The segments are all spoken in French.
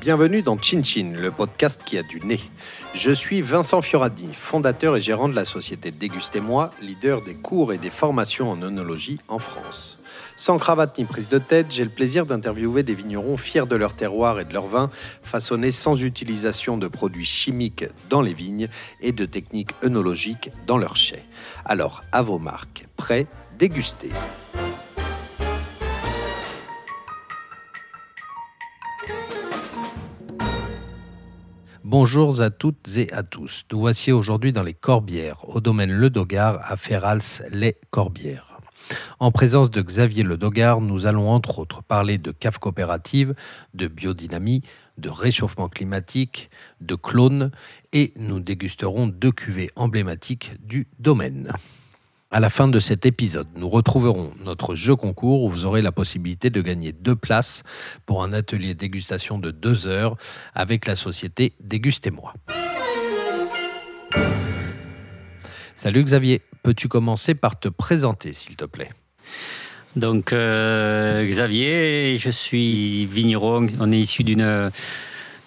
Bienvenue dans Chin Chin, le podcast qui a du nez. Je suis Vincent Fioradi, fondateur et gérant de la société Dégustez-moi, leader des cours et des formations en œnologie en France. Sans cravate ni prise de tête, j'ai le plaisir d'interviewer des vignerons fiers de leur terroir et de leur vin, façonnés sans utilisation de produits chimiques dans les vignes et de techniques œnologiques dans leurs chais. Alors, à vos marques, prêts, dégustez. Bonjour à toutes et à tous. Nous voici aujourd'hui dans les Corbières, au domaine Le Dogard, à Ferrals, les Corbières. En présence de Xavier Le Dogard, nous allons entre autres parler de cave coopérative, de biodynamie, de réchauffement climatique, de clones et nous dégusterons deux cuvées emblématiques du domaine. À la fin de cet épisode, nous retrouverons notre jeu concours où vous aurez la possibilité de gagner deux places pour un atelier dégustation de deux heures avec la société Dégustez-moi. Salut Xavier, peux-tu commencer par te présenter s'il te plaît? Donc euh, Xavier, je suis vigneron, on est issu d'une...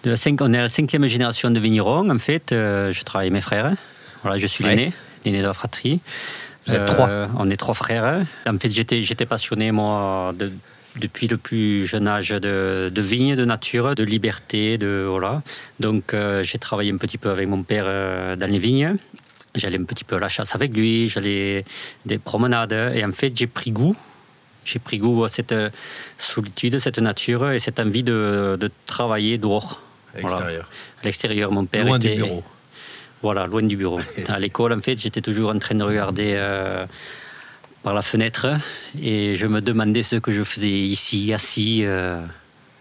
De la cinq, on est la cinquième génération de vignerons en fait, euh, je travaille avec mes frères. Voilà, je suis l'aîné, l'aîné de la fratrie. Vous êtes trois Euh, On est trois frères. En fait, j'étais, j'étais passionné, moi, de- depuis le plus jeune âge de, de vigne, de nature, de liberté, de voilà. Donc, euh, j'ai travaillé un petit peu avec mon père euh, dans les vignes. J'allais un petit peu à la chasse avec lui, j'allais des promenades. Et en fait, j'ai pris goût. J'ai pris goût à cette solitude, cette nature et cette envie de, de travailler dehors. à Voilà. l'extérieur À l'extérieur, mon père Loin était du bureau. Voilà, loin du bureau. À l'école, en fait, j'étais toujours en train de regarder euh, par la fenêtre et je me demandais ce que je faisais ici, assis. euh,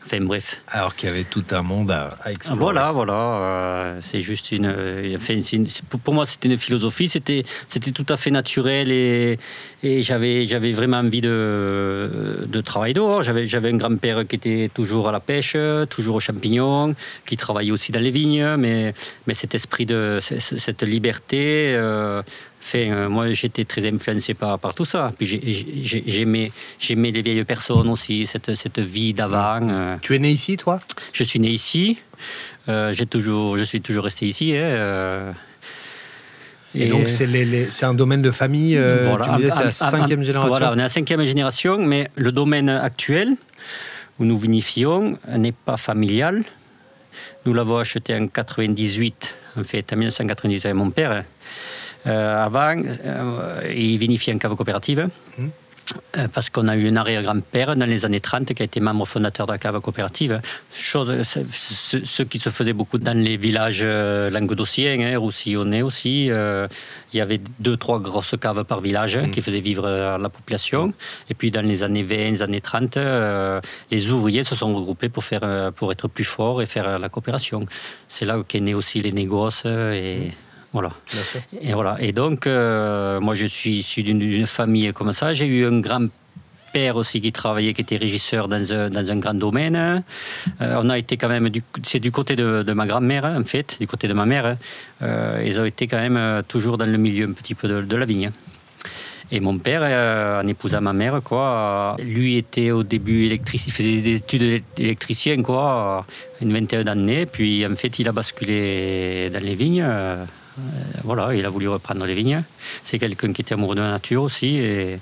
Enfin bref. Alors qu'il y avait tout un monde à, à explorer. Voilà, voilà. euh, c'est juste une. euh, une- pour- moi, c'était une philosophie. C'était, c'était tout à fait naturel et, et j'avais, j'avais vraiment envie de, de travailler dehors. J'avais, j'avais un grand-père qui était toujours à la pêche, toujours aux champignons, qui travaillait aussi dans les vignes, mais, mais cet esprit de cette liberté. euh, Enfin, euh, moi, j'étais très influencé par, par tout ça. Puis j'ai- j'ai- j'aimais, j'aimais les vieilles personnes aussi, cette, cette vie d'avant. euh. Tu es né ici, toi? Je suis né ici. Euh, j'ai toujours, je suis toujours resté ici. hein. Et, donc, c'est les- les- c'est un domaine de famille. euh, Voilà. Tu me disais, c'est la cinquième génération. Voilà, on est la cinquième génération, mais le domaine actuel où nous vinifions n'est pas familial. Nous l'avons acheté en 98, en fait, en 1998 avec mon père. Euh, avant, euh, il vinifiait en cave coopérative. Mhm. Euh, Parce qu'on a eu un arrière-grand-père dans les années 30 qui a été membre fondateur de la cave coopérative. Chose, ce, qui se faisait beaucoup dans les villages languedociens, hein, roussillonnais aussi. euh, il y avait deux, trois grosses caves par village hein, qui faisaient vivre la population. Et puis dans les années 20, les années 30, euh, les ouvriers se sont regroupés pour, faire, pour être plus forts et faire la coopération. C'est là qu'est né aussi les négoces et voilà. Et voilà. Et donc, euh, moi, je suis issu d'une- famille comme ça. J'ai eu un grand-père aussi qui travaillait, qui était régisseur dans un, dans un grand domaine. Euh, on a été quand même, c'est du côté de, de ma grand-mère, en fait, du côté de ma mère. Euh, ils ont été quand même toujours dans le milieu un petit peu de, de la vigne. Et mon père, euh, en épousant ma mère, quoi, euh, lui était au début électricien, il faisait des études d'électricien, quoi, une vingtaine d'années. Puis en fait, il a basculé dans les vignes. euh, voilà, il a voulu reprendre les vignes. C'est quelqu'un qui était amoureux de la nature aussi, et,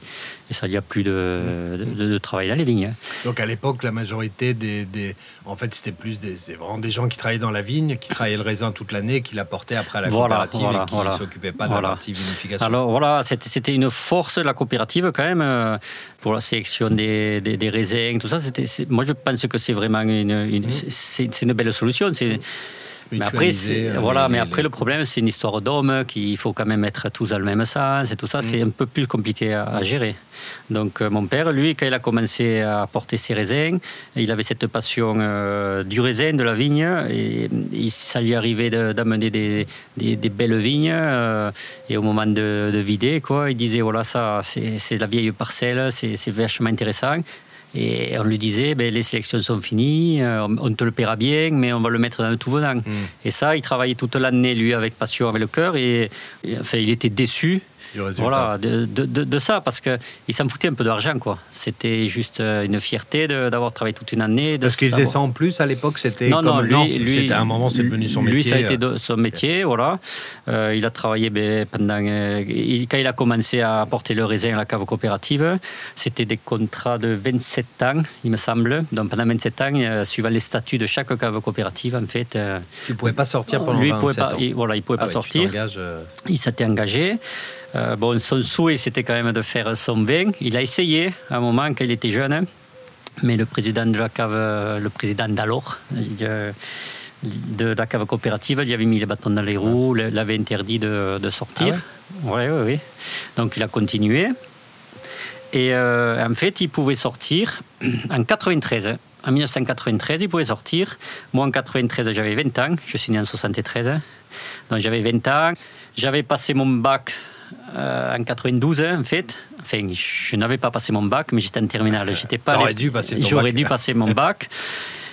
et ça lui a plu de, de, de travailler dans les vignes. Donc à l'époque, la majorité des, des- en fait, c'était plus des, vraiment des gens qui travaillaient dans la vigne, qui travaillaient le raisin toute l'année, qui l'apportaient après à la coopérative voilà, et qui voilà. s'occupaient pas de la partie vinification. Alors voilà, c'était une force de la coopérative quand même euh, pour la sélection des, des, des raisins, tout ça. Moi, je pense que c'est vraiment une, une- c'est c'est une belle solution. C'est mais après, euh, voilà, mais après, le problème, c'est une histoire d'hommes, qu'il faut quand même être tous dans le même sens et tout ça. C'est un peu plus compliqué à, à gérer. Donc, euh, mon père, lui, quand il a commencé à porter ses raisins, il avait cette passion euh, du raisin, de la vigne, et, et ça lui arrivait de- d'amener des, des- des belles vignes. euh, et au moment de, de vider, quoi, il disait voilà, ça, c'est la vieille parcelle, c'est c'est vachement intéressant. Et on lui disait, ben, les sélections sont finies, euh, on te le paiera bien, mais on va le mettre dans le tout venant. Et ça, il travaillait toute l'année, lui, avec passion, avec le cœur. Et, et, enfin, il était déçu du résultat. Voilà, de, de, de ça, parce qu'il s'en foutait un peu d'argent, quoi. C'était juste euh, une fierté d'avoir travaillé toute une année. parce qu'il faisait ça en plus à l'époque, c'était non, non, lui, lui c'était un moment, c'est devenu son métier. Lui, ça a été son métier, voilà. Euh, il a travaillé ben, pendant. Euh, quand il a commencé à apporter le raisin à la cave coopérative, c'était des contrats de 27 ans, il me semble. Donc pendant 27 ans, suivant les statuts de chaque cave coopérative, en fait. tu ne pouvais pas sortir pendant lui, 27 pouvait pas, ans. Il, voilà, il pouvait ah pas sortir. Il s'était engagé. Euh, bon, son souhait, c'était quand même de faire son vin. Il a essayé à un moment quand il était jeune, mais le président de la cave, le président d'alors, de la cave coopérative, il avait mis les bâtons dans les roues, l'avait interdit de, de sortir. Ah ouais, ouais, ouais, Donc il a continué. Et euh, en fait, il pouvait sortir en 93. En 1993, il pouvait sortir. Moi, en 93, j'avais 20 ans. Je suis né en 73. Donc, j'avais 20 ans. J'avais passé mon bac euh, en 92, en fait. Enfin, je n'avais pas passé mon bac, mais j'étais en terminale. J'étais pas. J'aurais dû passer J'aurais dû passer mon bac.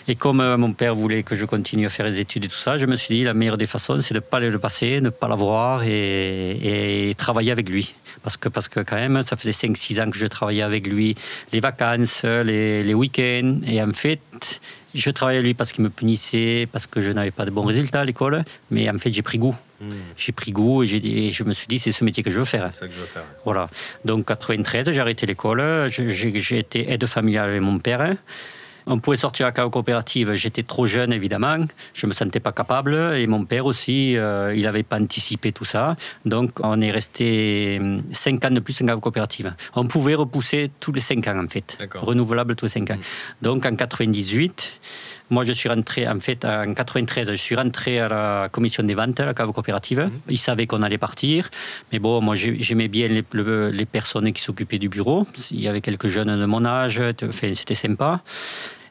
Et comme euh, mon père voulait que je continue à faire les études et tout ça, je me suis dit la meilleure des façons, c'est de ne pas le passer, ne pas l'avoir et, et, travailler avec lui. Parce que, parce que quand même, ça faisait 5-6 ans que je travaillais avec lui, les vacances, les, les week-ends. Et en fait, je travaillais avec lui parce qu'il me punissait, parce que je n'avais pas de bons résultats à l'école. Mais en fait, j'ai pris goût. Hmm. J'ai pris goût et, et, je me suis dit, c'est ce métier que je veux faire. C'est ça que je veux faire. Voilà. Donc, 93, j'ai arrêté l'école. J'ai été aide familiale avec mon père. On pouvait sortir à la coopérative. J'étais trop jeune, évidemment. Je me sentais pas capable. Et mon père aussi, euh, il n'avait pas anticipé tout ça. Donc, on est resté 5 ans de plus en cave coopérative. On pouvait repousser tous les 5 ans, en fait. Renouvelable tous les 5 ans. Mm. Donc, en 98, moi, je suis rentré, en fait, en 93, je suis rentré à la commission des ventes, à la cave coopérative. Mmh. Ils savaient qu'on allait partir. Mais bon, moi, j'aimais bien les, les, personnes qui s'occupaient du bureau. Il y avait quelques jeunes de mon âge. Enfin, c'était sympa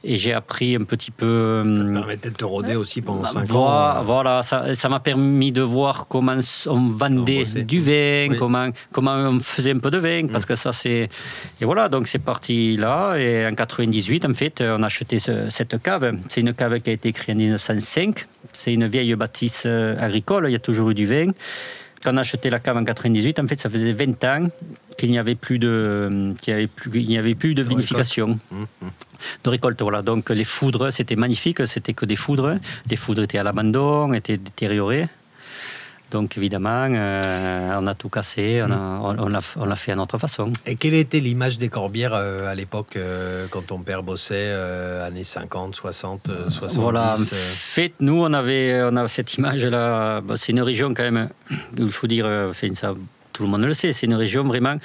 et j'ai appris un petit peu. Ça te permettait de te rôder aussi pendant 5 ans. Voilà, ça m'a permis de voir comment on vendait du vin, comment, comment on faisait un peu de vin, parce mm. que ça c'est. Et voilà, donc c'est parti là, et en 98, en fait, on a acheté cette cave. C'est une cave qui a été créée en 1905. C'est une vieille bâtisse euh, agricole, il y a toujours eu du vin. Quand on a acheté la cave en 98, en fait, ça faisait 20 ans qu'il n'y avait plus de, qu'il n'y avait plus, il n'y avait plus de, vinification. Mmh, mmh. De récolte, voilà. Donc les foudres, c'était magnifique, c'était que des foudres. Les foudres étaient à l'abandon, étaient détériorées. Donc évidemment, euh, on a tout cassé, on a, on, fait à notre façon. Et quelle était l'image des Corbières euh, à l'époque, euh, quand ton père bossait, années 50, 60, 70 Voilà, en fait, nous, on avait, on a cette image-là. c'est une région quand même, il faut dire, enfin, ça, tout le monde le sait, c'est une région vraiment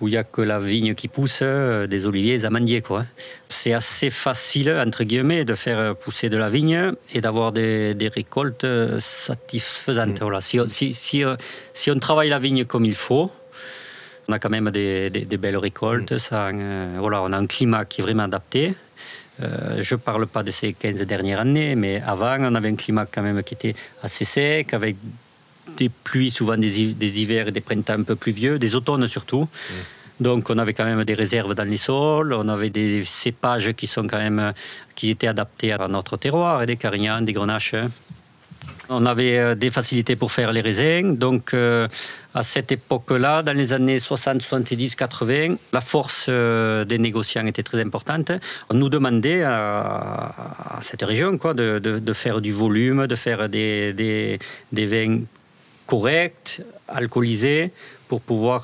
où il n'y a que la vigne qui pousse, euh, des oliviers, des amandiers. Quoi. C'est assez facile, entre guillemets, de faire pousser de la vigne et d'avoir des, récoltes euh, satisfaisantes. Mm. Voilà. Si, si, si, euh, si, on travaille la vigne comme il faut, on a quand même des, des, belles récoltes. Mm. Voilà, on a un climat qui est vraiment adapté. je ne parle pas de ces 15 dernières années, mais avant, on avait un climat quand même qui était assez sec, avec des pluies, souvent des, des, hivers et des printemps un peu pluvieux, des automnes surtout. Donc on avait quand même des réserves dans les sols, on avait des cépages qui sont quand même qui étaient adaptés à notre terroir, des carignans, des grenaches. On avait euh, des facilités pour faire les raisins. Donc, euh, à cette époque-là, dans les années 60, 70, 80, la force euh, des négociants était très importante. On nous demandait à, cette région quoi, de, de, faire du volume, de faire des, des, des vins correct, alcoolisé, pour pouvoir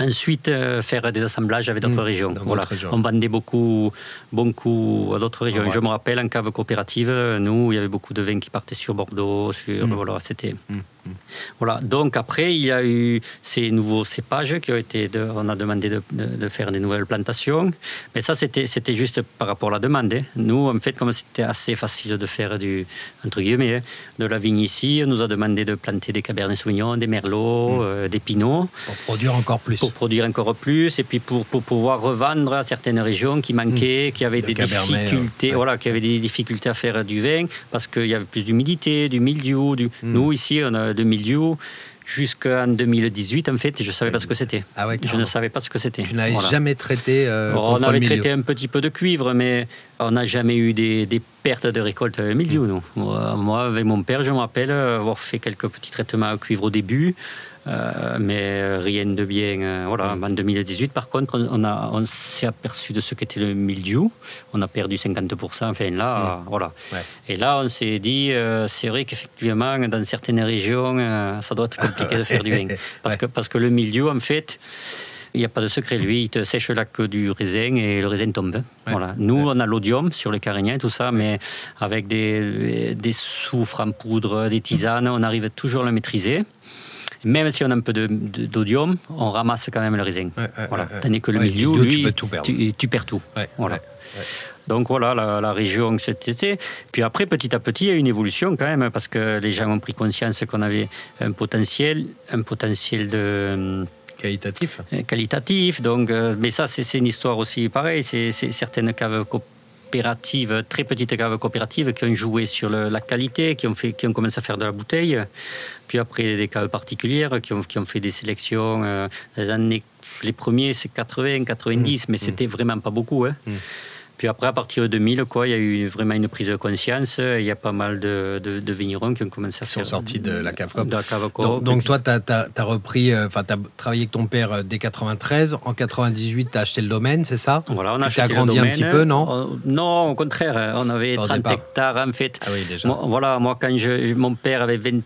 ensuite euh, faire des assemblages avec d'autres mmh, régions. Voilà. On vendait beaucoup, beaucoup à d'autres régions. Je me rappelle en cave coopérative, nous, il y avait beaucoup de vins qui partaient sur Bordeaux, sur mmh. voilà, c'était. Mmh. Voilà. Donc après, il y a eu ces nouveaux cépages qui ont été. on a demandé de, faire des nouvelles plantations, mais ça c'était c'était juste par rapport à la demande. Hein. Nous, en fait, comme c'était assez facile de faire du entre guillemets hein, de la vigne ici, on nous a demandé de planter des cabernets sauvignons, des merlots, mmh. euh, des pinots. Pour produire encore plus. Pour produire encore plus, et puis pour, pour pouvoir revendre à certaines régions qui manquaient, mmh. qui avaient des difficultés, voilà, qui avaient des difficultés à faire du vin parce qu'il y avait plus d'humidité, du mildiou. Du... Mmh. Nous ici, on a de milieu jusqu'en 2018 en fait je ne savais pas ce que c'était. Ah je ne savais pas ce que c'était. Tu n'avais jamais traité euh, on avait traité un petit peu de cuivre mais on n'a jamais eu des, pertes de récolte milieu nous. Moi avec mon père je me rappelle avoir fait quelques petits traitements à cuivre au début mais rien de bien. voilà. En 2018, par contre, on, a, on s'est aperçu de ce qu'était le mildiou. On a perdu 50%. Enfin, là, voilà. Et là, on s'est dit, c'est vrai qu'effectivement, dans certaines régions, ça doit être compliqué de faire du vin. Parce, que, parce que le mildiou, en fait, il n'y a pas de secret. Lui, il te sèche la queue du raisin et le raisin tombe. Voilà. Nous, on a l'odium sur les carignan et tout ça, mais avec des, des soufres en poudre, des tisanes, on arrive toujours à le maîtriser. Même si on a un peu d'odium, on ramasse quand même le raisin. voilà. Tandis que le milieu, lui, tu, tout tu, perds tout. Voilà. Donc voilà la, la région cet été. Puis après, petit à petit, il y a une évolution quand même, parce que les gens ont pris conscience qu'on avait un potentiel, un potentiel de Qualitatif. Euh, qualitatif. Donc, euh, mais ça, c'est une histoire aussi pareille. C'est certaines caves coopératives, très petites caves coopératives, qui ont joué sur la qualité, qui ont, fait, qui ont commencé à faire de la bouteille. Puis après, des caves particulières qui ont, qui ont fait des sélections. Euh, les, années, les premiers, c'est 80, 90, mmh. mais mmh. c'était vraiment pas beaucoup. Hein. Mmh. Puis après, à partir de 2000, quoi, il y a eu vraiment une prise de conscience. Il y a pas mal de, de, vignerons qui ont commencé à faire. sont sortis de la cave De la cave Donc, toi, tu as, repris, euh, enfin, tu as travaillé avec ton père euh, dès 93. En 98, tu as acheté le domaine, c'est ça? Voilà, on a acheté agrandi un petit peu, non? Euh, Non, au contraire. On avait 30 hectares, en fait. Ah oui, déjà. voilà, moi, quand je, mon père avait 20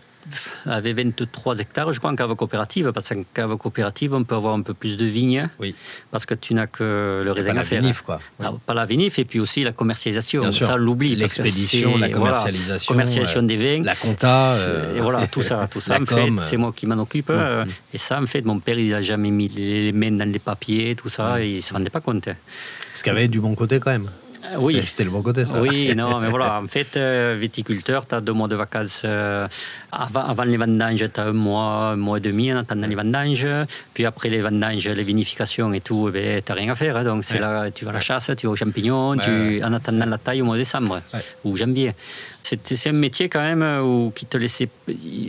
avait 23 hectares, je crois, en cave coopérative, parce qu'en cave coopérative, on peut avoir un peu plus de vignes, oui. parce que tu n'as que le raisin à faire. Vinif, quoi. Ah, pas la vinif, et puis aussi la commercialisation. Ça, on l'oublie. L'expédition, la commercialisation. commercialisation des vins. La compta. Euh, et voilà, tout ça. Tout ça, en fait, c'est moi qui m'en occupe. Mm. Et ça, en fait, mon père, il n'a jamais mis les mains dans les papiers, tout ça, et il ne se rendait pas compte. Ce qui avait du bon côté, quand même. Oui. C'était le bon côté, ça. Oui, non, mais voilà, en fait, euh, viticulteur, tu as deux mois de vacances. Euh, avant, avant, les vendanges, tu as un mois, un mois et demi en attendant les vendanges. Puis après les vendanges, les vinifications et tout, eh ben, tu n'as rien à faire. Hein. donc, c'est là, tu vas à la chasse, tu vas aux champignons, tu, en attendant la taille au mois de décembre ou janvier. C'est un métier quand même euh, où, qui te laissait.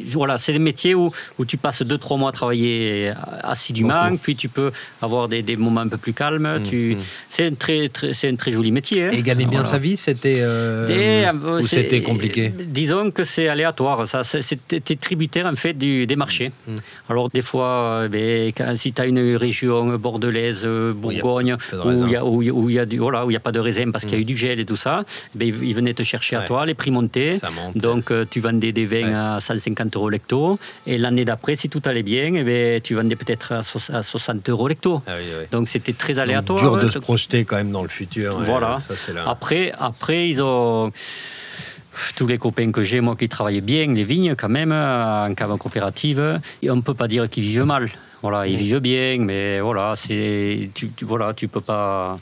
Voilà, c'est des métiers où, où tu passes deux, trois mois à travailler assidûment, puis tu peux avoir des, des, moments un peu plus calmes. Mmh, tu... Mmh. C'est un, très, très, un très joli métier. Hein. Et gagner bien sa vie, c'était. Euh, euh, ou c'était compliqué Disons que c'est aléatoire. Ça, c'était tributaire en fait du, des marchés. Mmh, Alors, des fois, ben, si tu as une région bordelaise, Bourgogne, où il n'y a, a, a, pas de raisin parce qu'il y a eu du gel et tout ça, ben, ils venaient te chercher à toi, les prix donc euh, tu vendais des vins à 150 euros lecto. Et l'année d'après, si tout allait bien, eh ben, tu vendais peut-être à 60 euros lecto. Ah donc c'était très aléatoire. dur de se projeter quand même dans le futur. Voilà. après, après, ils ont tous les copains que j'ai, moi qui travaillais bien, les vignes quand même, en cave coopérative, et on ne peut pas dire qu'ils vivent mal. Voilà, ils vivent bien, mais voilà, c'est, tu, tu, voilà, tu peux pas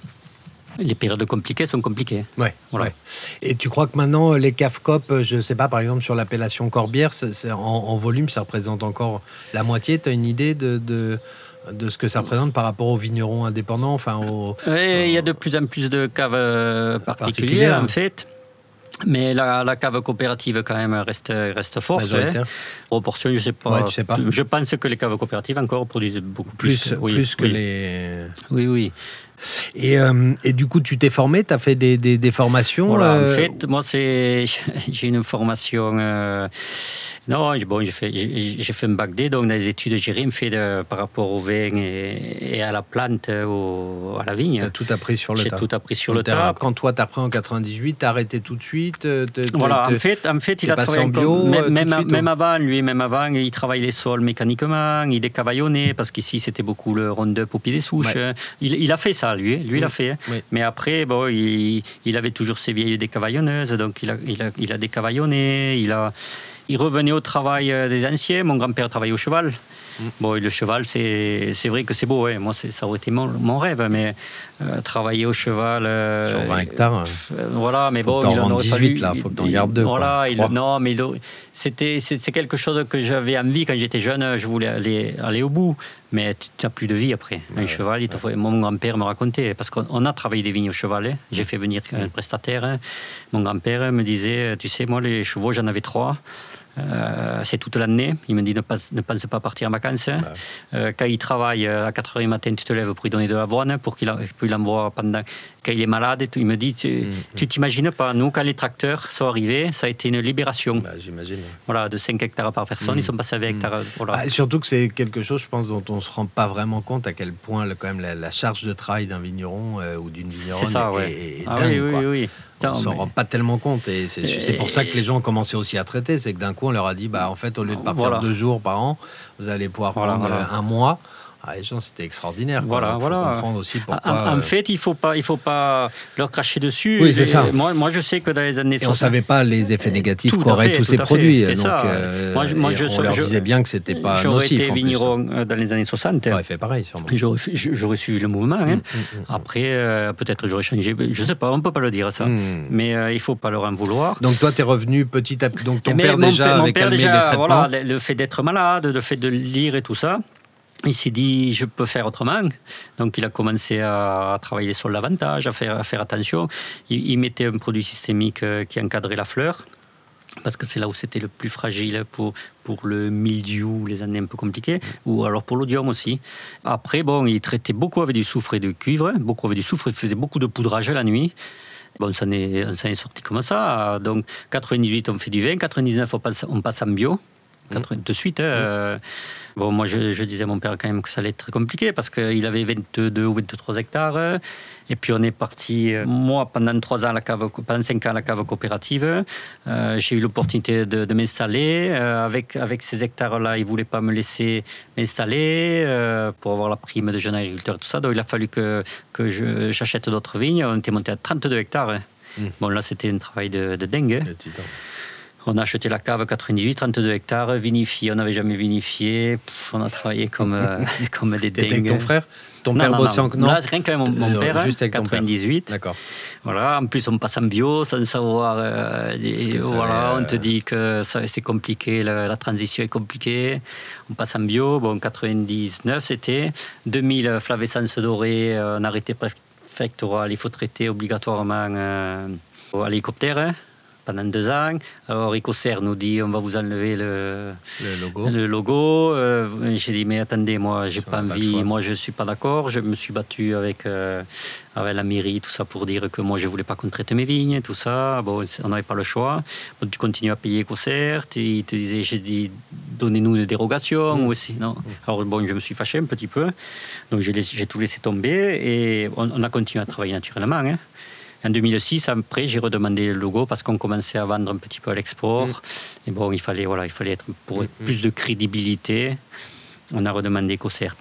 les périodes compliquées sont compliquées. Ouais, ouais. Et tu crois que maintenant, les CAFCOP, euh, je ne sais pas, par exemple, sur l'appellation Corbière, en, volume, ça représente encore la moitié Tu as une idée de, de, de, ce que ça représente par rapport aux vignerons indépendants enfin, il y a de plus en plus de caves euh, particulières, en fait. Mais la, la, cave coopérative, quand même, reste, reste forte. Hein. Proportion, je ne sais pas. Je pense que les caves coopératives encore produisent beaucoup plus. Plus, que les. Oui, oui. Et, euh, et, du coup, tu t'es formé, tu as fait des, des, des formations voilà, En euh, fait, moi, j'ai une formation. Euh, non, bon, j'ai fait, j'ai fait un bac D, donc des études, j'ai rien fait de, par rapport au vin et, et à la plante, au, à la vigne. Tu as tout appris sur le tas. J'ai tout appris sur le tas. Quand toi, tu as appris en 98, tu as arrêté tout de suite Voilà, en fait, en fait il a travaillé en bio, même, même, avant, lui, même avant, il travaille les sols mécaniquement, il décavaillonnait, parce qu'ici, c'était beaucoup le round-up au pied des souches. Il, il, a fait ça, lui, lui, il a fait. Hein. Mais après, bon, il, il, avait toujours ses vieilles décavaillonneuses, donc il a, il a, il a décavaillonné, il a il revenait au travail euh, des anciens. Mon grand-père travaillait au cheval. Mm. Bon, le cheval, c'est vrai que c'est beau. Ouais. Moi, ça aurait été mon, mon rêve, mais euh, travailler au cheval. Euh, Sur 20 hectares. voilà, mais bon, il en aurait 18, là, faut que tu en gardes deux. Voilà, il, non, mais c'était c'est quelque chose que j'avais envie quand j'étais jeune. Je voulais aller, aller au bout, mais tu n'as plus de vie après. Un cheval, il faut, mon grand-père me racontait, parce qu'on a travaillé des vignes au cheval. Hein. J'ai fait venir un prestataire. Hein. Mon grand-père me disait, tu sais, moi, les chevaux, j'en avais trois. Euh, c'est toute l'année. Il me dit ne, pas, ne pense pas partir en vacances. Euh, quand il travaille euh, à 4 h du matin, tu te lèves pour lui donner de l'avoine, pour qu'il l'envoie pendant. Quand il est malade, il me dit Tu mm, mm. t'imagines pas, nous, quand les tracteurs sont arrivés, ça a été une libération. Bah, J'imagine. Voilà, de 5 hectares par personne, ils mm. sont passés à 20 hectares. Voilà. Ah, surtout que c'est quelque chose, je pense, dont on ne se rend pas vraiment compte à quel point quand même la, charge de travail d'un vigneron ou d'une vigneronne ça, est, ah, dingue. Oui, oui, oui on s'en rend pas tellement compte. Et c'est pour ça que les gens ont commencé aussi à traiter. C'est que d'un coup, on leur a dit, bah, en fait, au lieu de partir deux jours par an, vous allez pouvoir prendre un mois. Ah, les gens, c'était extraordinaire. Voilà, voilà. Comprendre aussi pourquoi. En, euh, fait, il faut pas, il faut pas leur cracher dessus. Oui, c'est ça. Moi, moi, je sais que dans les années 60, on savait pas les effets négatifs qu'auraient tous ces produits. C'est ça. Euh, moi, moi je, on leur disait bien que c'était pas nocif. J'aurais été vigneron euh, dans les années 60. J'aurais fait pareil, sûrement. J'aurais suivi le mouvement. Hein. Mm, mm, mm. Après, peut-être j'aurais changé. Je sais pas, on peut pas le dire ça. Mais il faut pas leur en vouloir. Donc toi, tu es revenu petit à petit. Donc ton père déjà calmé les traitements. Voilà, le fait d'être malade, le fait de lire et tout ça il s'est dit, je peux faire autrement. Donc, il a commencé à, travailler sur l'avantage, à faire, à faire attention. Il, mettait un produit systémique euh, qui encadrait la fleur, parce que c'est là où c'était le plus fragile pour, pour le mildiou, les années un peu compliquées, ou alors pour l'odium aussi. Après, bon, il traitait beaucoup avec du soufre et du cuivre, beaucoup avec du soufre, il faisait beaucoup de poudrage la nuit. Bon, ça est, est sorti comme ça. Donc, 98, on fait du vin, 99, on passe, on passe en bio. De suite. Hein, euh, bon, moi, je, disais à mon père quand même que ça allait être très compliqué parce qu'il avait 22 ou 23 hectares. Euh, et puis, on est parti, euh, moi, pendant 3 ans, à la cave, pendant 5 ans à la cave coopérative. J'ai eu l'opportunité de, m'installer. avec, avec ces hectares-là, il ne voulait pas me laisser m'installer pour avoir la prime de jeune agriculteur et tout ça. Donc, il a fallu que, que j'achète d'autres vignes. On était monté à 32 hectares. Hein. Mmh. Bon, là, c'était un travail de, de dingue. Hein. On a acheté la cave 98, 32 hectares, vinifié. On n'avait jamais vinifié. on a travaillé comme, euh, comme des dingues. avec ton frère ton père bossait en non, Là, rien que mon, mon euh, père, juste avec 98. D'accord. Voilà, en plus on passe en bio sans savoir. Euh, voilà, on te dit que c'est compliqué, la, transition est compliquée. On passe en bio. Bon, 99 c'était 2000 flavescence dorée, un arrêté préfectoral. Il faut traiter obligatoirement euh, à l'hélicoptère. Pendant deux ans. Alors Ecocer nous dit on va vous enlever le, logo. Le logo. Euh, j'ai dit mais attendez, moi j'ai pas envie, moi je suis pas d'accord. Je me suis battu avec, euh, avec la mairie, tout ça pour dire que moi je voulais pas qu'on traite mes vignes, tout ça. Bon, on n'avait pas le choix. tu continues à payer Ecocer. Il te disait j'ai dit donnez-nous une dérogation mmh. aussi. Non mmh. Alors bon, je me suis fâché un petit peu. Donc j'ai tout laissé tomber et on, a continué à travailler naturellement. Hein. En 2006, après, j'ai redemandé le logo parce qu'on commençait à vendre un petit peu à l'export. Mm. Et bon, il fallait, voilà, il fallait être pour mm, mm. plus de crédibilité. On a redemandé COCERT.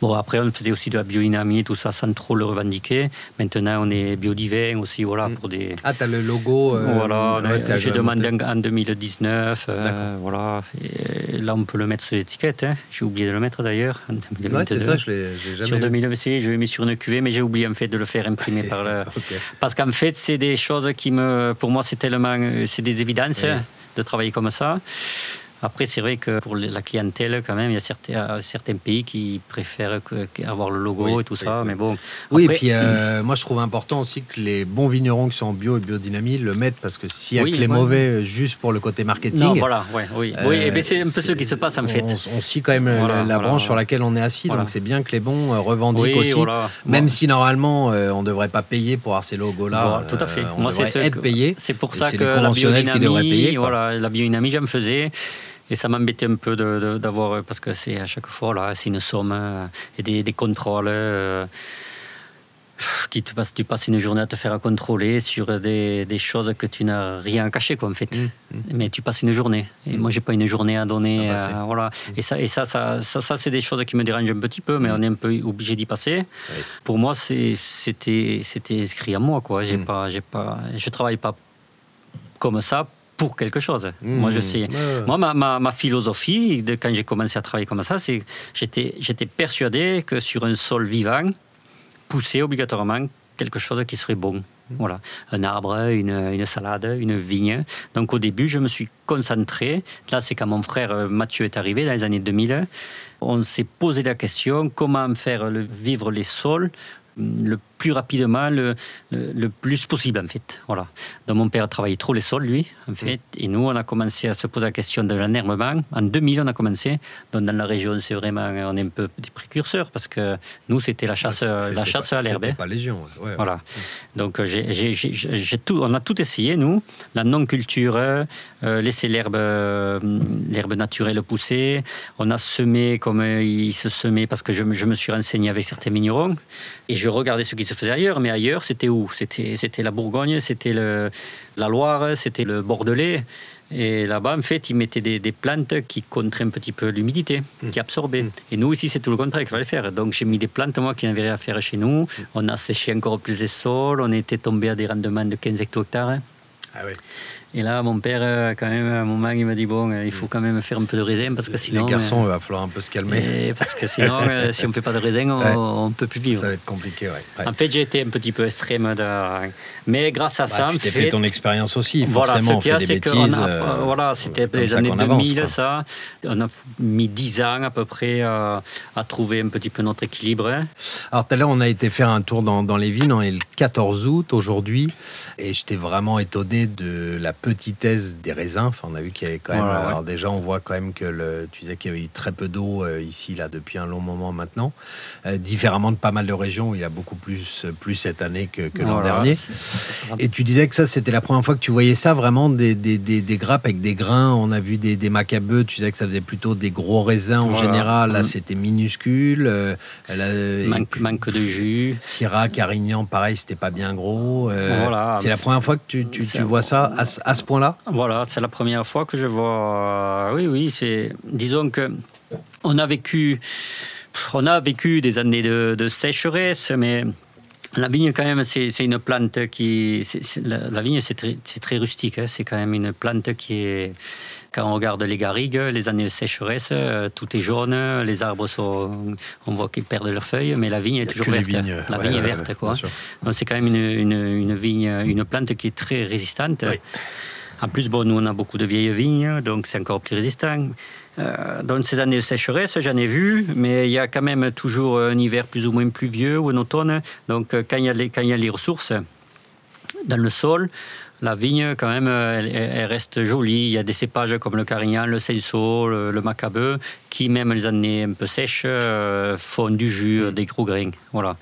Bon, après, on faisait aussi de la biodynamie, tout ça, sans trop le revendiquer. Maintenant, on est biodivin aussi, voilà, pour des... Ah, t'as le logo euh, Voilà, j'ai demandé en, 2019, euh, voilà. Et là, on peut le mettre sur l'étiquette, hein. j'ai oublié de le mettre d'ailleurs, en Ouais, c'est ça, je l'ai jamais Sur 2020, je l'ai mis sur une cuvée, mais j'ai oublié, en fait, de le faire imprimer par le... Parce qu'en fait, c'est des choses qui me... Pour moi, c'est tellement... Euh, c'est des évidences de travailler comme ça. Après, c'est vrai que pour la clientèle, quand même, il y a certains, certains pays qui préfèrent avoir le logo et tout ça. Mais bon. Oui, et puis euh, moi, je trouve important aussi que les bons vignerons qui sont en bio et biodynamie le mettent parce que s'il y a que les mauvais juste pour le côté marketing. Non, voilà, oui. oui, euh, c'est un peu ce qui se passe en fait. On, on quand même la, branche sur laquelle on est assis, donc c'est bien que les bons euh, revendiquent aussi. Même si normalement, on ne devrait pas payer pour avoir ces logos-là. tout à fait. moi, c'est être payé. C'est pour ça que la biodynamie, voilà, la biodynamie, j'en faisais. Et ça m'embêtait un peu d'avoir, parce que c'est à chaque fois, là, c'est une somme euh, et des, contrôles. Euh, qui te passe, tu passes une journée à te faire contrôler sur des, choses que tu n'as rien caché quoi en fait. Mmh, mmh. mais tu passes une journée. Et mmh. moi j'ai pas une journée à donner euh, voilà. Et ça et ça ça, ça, c'est des choses qui me dérangent un petit peu mais on est un peu obligé d'y passer. Pour moi c'était c'était inscrit à moi quoi. J'ai pas j'ai pas je travaille pas comme ça pour quelque chose. Mmh. Moi, je sais. Moi, ma, ma, philosophie, de, quand j'ai commencé à travailler comme ça, c'est j'étais, j'étais persuadé que sur un sol vivant, pousser obligatoirement quelque chose qui serait bon. Mmh. Voilà, un arbre, une, une, salade, une vigne. Donc au début, je me suis concentré. Là, c'est quand mon frère euh, Mathieu est arrivé dans les années 2000. On s'est posé la question comment faire vivre les sols le plus rapidement, le, le, plus possible, en fait. Voilà. Donc, mon père a travaillé trop les sols, lui, en fait. Et nous, on a commencé à se poser la question de l'enherbement. En 2000, on a commencé. Donc, dans la région, c'est vraiment, on est un peu des précurseurs parce que nous, c'était la chasse, la chasse à l'herbe. pas légion. Voilà. Donc, j'ai tout, on a tout essayé, nous. La non-culture, euh, laisser l'herbe, euh, l'herbe naturelle pousser. On a semé comme il se semait parce que je, je me suis renseigné avec certains vignerons. Et je regardais ce qui se faisait ailleurs, mais ailleurs, c'était où? C'était, la Bourgogne, c'était la Loire, c'était le Bordelais. Et là-bas, en fait, ils mettaient des, plantes qui contraient un petit peu l'humidité, mmh. qui absorbaient. Mmh. Et nous, ici, c'est tout le contraire qu'il fallait faire. Donc, j'ai mis des plantes, moi, qui n'avaient rien à faire chez nous. Mmh. On a séché encore plus les sols. On était tombé à des rendements de 15 hectares. Ah oui. Et là, mon père, euh, quand même, à un moment, il m'a dit bon, euh, il faut quand même faire un peu de raisin parce que sinon. Les garçons, euh, il va falloir un peu se calmer. Parce que sinon, si on ne fait pas de raisin, on ne peut plus vivre. Ça va être compliqué, ouais. En fait, j'ai été un petit peu extrême. De... Mais grâce à bah, ça. Tu t'es fait... ton expérience aussi. Voilà, Forcément, ce a, c'est que. voilà, c'était les années 2000, ça. On a mis 10 ans à peu près à, trouver un petit peu notre équilibre. Alors, tout à l'heure, on a été faire un tour dans, dans les vignes. On est le 14 août aujourd'hui. Et j'étais vraiment étonné de la petitesse des raisins. Enfin, on a vu qu'il y avait quand même. alors déjà, on voit quand même que le, tu disais qu'il y avait eu très peu d'eau euh, ici là depuis un long moment maintenant, euh, différemment de pas mal de régions où il y a beaucoup plus plus cette année que, l'an dernier. Et tu disais que ça, c'était la première fois que tu voyais ça vraiment des, des, des, grappes avec des grains. On a vu des, des macabeux. Tu disais que ça faisait plutôt des gros raisins en général. Là, mm. c'était minuscule. Euh, manque, de jus. Syrah, Carignan, pareil, c'était pas bien gros. C'est la première fois que tu, tu, tu vois ça à, à ce point-là. Voilà c'est la première fois que je vois. Euh, oui, oui, c'est. Disons que on a vécu, on a vécu des années de, sécheresse, mais la vigne, quand même, c'est une plante qui. la, vigne, c'est très, rustique. Hein. c'est quand même une plante qui est. Quand on regarde les garrigues, les années de sécheresse, euh, tout est jaune, les arbres sont. On voit qu'ils perdent leurs feuilles, mais la vigne est toujours verte. la vigne est verte, quoi. Donc c'est quand même une, une, vigne, une plante qui est très résistante. En plus, bon, nous, on a beaucoup de vieilles vignes, donc c'est encore plus résistant. Euh, dans ces années de sécheresse, j'en ai vu, mais il y a quand même toujours un hiver plus ou moins pluvieux ou un automne. Donc, euh, quand il y a les, quand il y a les ressources dans le sol, la vigne, quand même, elle, reste jolie. Il y a des cépages comme le Carignan, le Celso, le, le Macabeu, qui, même les années un peu sèches, euh, font du jus, des gros grains. Voilà.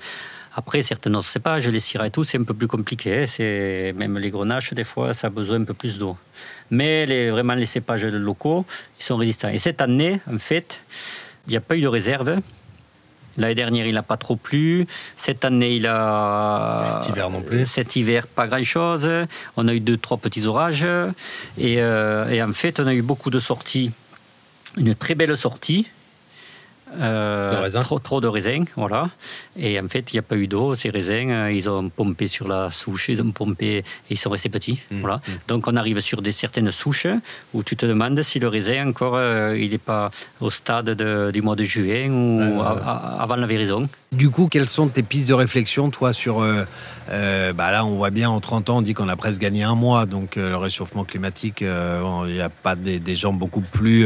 Après, certains autres cépages, les syrah et tout, c'est un peu plus compliqué. C'est même les grenaches, des fois, ça a besoin un peu plus d'eau. Mais les, vraiment, les cépages locaux, ils sont résistants. Et cette année, en fait, il n'y a pas eu de réserve. L'année dernière, il n'a pas trop plu. Cette année, il a. Cet hiver non plus. Cet hiver, pas grand-chose. On a eu deux, trois petits orages. Et, euh, et en fait, on a eu beaucoup de sorties. Une très belle sortie euh, trop, trop de raisins, voilà. Et en fait, il n'y a pas eu d'eau. Ces raisins, euh, ils ont pompé sur la souche, ils ont pompé et ils sont restés petits. Mmh, voilà. Mmh. Donc, on arrive sur des certaines souches où tu te demandes si le raisin encore, euh, il n'est pas au stade du mois de juin ou avant la vérison. Du coup, quelles sont tes pistes de réflexion, toi, sur... bah là, on voit bien, en 30 ans, on dit qu'on a presque gagné un mois. Donc, le réchauffement climatique, il n'y a pas des, des, gens beaucoup plus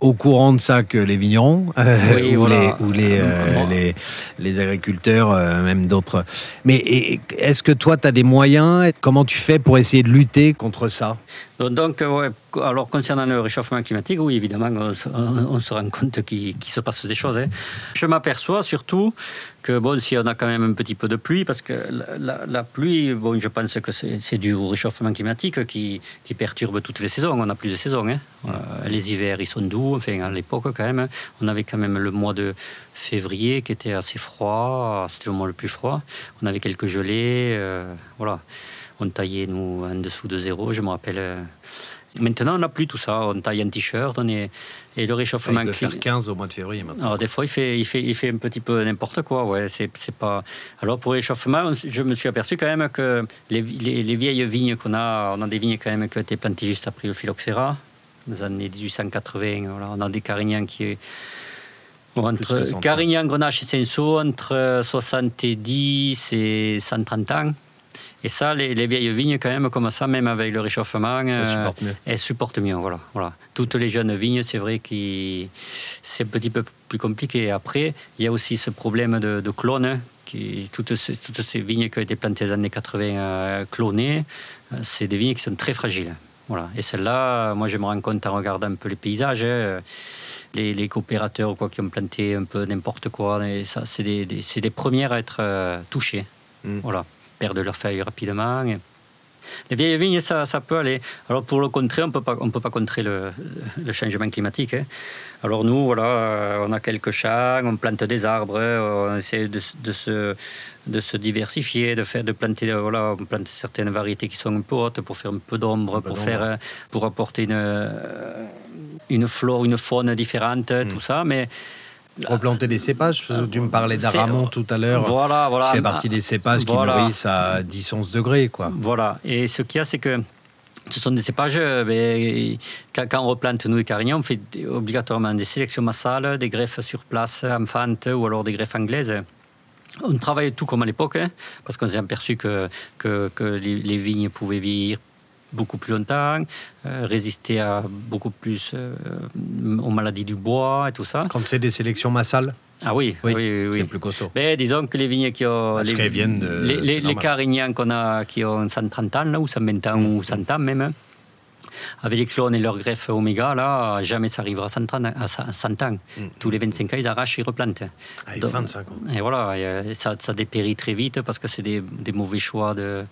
au courant de ça que les vignerons. ou, les, ou les, euh, les, les, agriculteurs, euh, même d'autres. Mais est-ce que toi, tu as des moyens? Comment tu fais pour essayer de lutter contre ça? Donc, ouais, alors concernant le réchauffement climatique, oui, évidemment, on, se rend compte qu'il se passe des choses. Hein. Je m'aperçois surtout que, bon, si on a quand même un petit peu de pluie, parce que la, pluie, bon, je pense que c'est dû au réchauffement climatique qui, perturbe toutes les saisons. On n'a plus de saison. Hein. Euh, les hivers, ils sont doux. Enfin, à l'époque, quand même, on avait quand même le mois de février qui était assez froid. C'était le mois le plus froid. On avait quelques gelées. Euh, voilà on taillait nous en dessous de zéro, je me rappelle. Euh. Maintenant, on n'a plus tout ça. On taille un t-shirt, on est et le réchauffement climatique. faire 15 au mois de février maintenant. Alors, des fois, il fait, il fait, il fait un petit peu n'importe quoi. Ouais, c'est, pas. Alors, pour l'échauffement, je me suis aperçu quand même que les, les, vieilles vignes qu'on a, on a des vignes quand même qui ont été plantées juste après le phylloxéra, dans les années 1880. Voilà, on a des carignans qui. entre Carignan, Grenache et Senso, entre 70 et 130 ans. Et ça, les, vieilles vignes, quand même, comme ça, même avec le réchauffement, elles supportent mieux. Voilà, voilà. Toutes les jeunes vignes, c'est vrai que c'est un petit peu plus compliqué. Après, il y a aussi ce problème de, clones qui, toutes, ces, toutes ces vignes qui ont été plantées dans les années 80 clonées, c'est des vignes qui sont très fragiles. Voilà. Et celle-là, moi, je me rends compte en regardant un peu les paysages. Hein, les, coopérateurs quoi, qui ont planté un peu n'importe quoi, et ça, c'est des, des, premières à être touchées. Mm. Voilà, perdent leurs feuilles rapidement. Les vieilles vignes, ça, ça, peut aller. Alors pour le contrer, on ne peut pas contrer le, le changement climatique. Hein. Alors nous, voilà, euh, on a quelques champs, on plante des arbres, on essaie de, de, se, de se diversifier, de, faire, de planter, euh, voilà, on plante certaines variétés qui sont un peu hautes pour faire un peu d'ombre, pour, faire, euh, pour apporter une, une flore, une faune différente, hmm. tout ça. Mais Replanter des cépages, tu me parlais d'Aramon tout à l'heure. Voilà, voilà. Qui fait partie des cépages qui nourrissent à 10-11 degrés, quoi. Voilà. Et ce qu'il y a, c'est que ce sont des cépages, euh, ben, quand, on replante nous et Carignan, on fait obligatoirement des sélections massales, des greffes sur place, enfantes ou alors des greffes anglaises. On travaille tout comme à l'époque, hein, parce qu'on s'est aperçu que, que, les, les, vignes pouvaient vieillir beaucoup plus longtemps, euh, résister à beaucoup plus euh, aux maladies du bois et tout ça. Quand c'est des sélections massales ah oui, oui, oui, c'est plus costaud. Mais disons que les vignes qui ont. Parce les, viennent de, les, les, carignans qu'on a, qui ont 130 ans, là, ou 120 ans, ou 100 ans même, avec les clones et leurs greffes oméga, là, jamais ça arrivera à 100 ans. À 100 ans. Tous les 25 ans, ils arrachent, ils replantent. Avec 25 ans. Et voilà, ça, ça dépérit très vite parce que c'est des, des mauvais choix de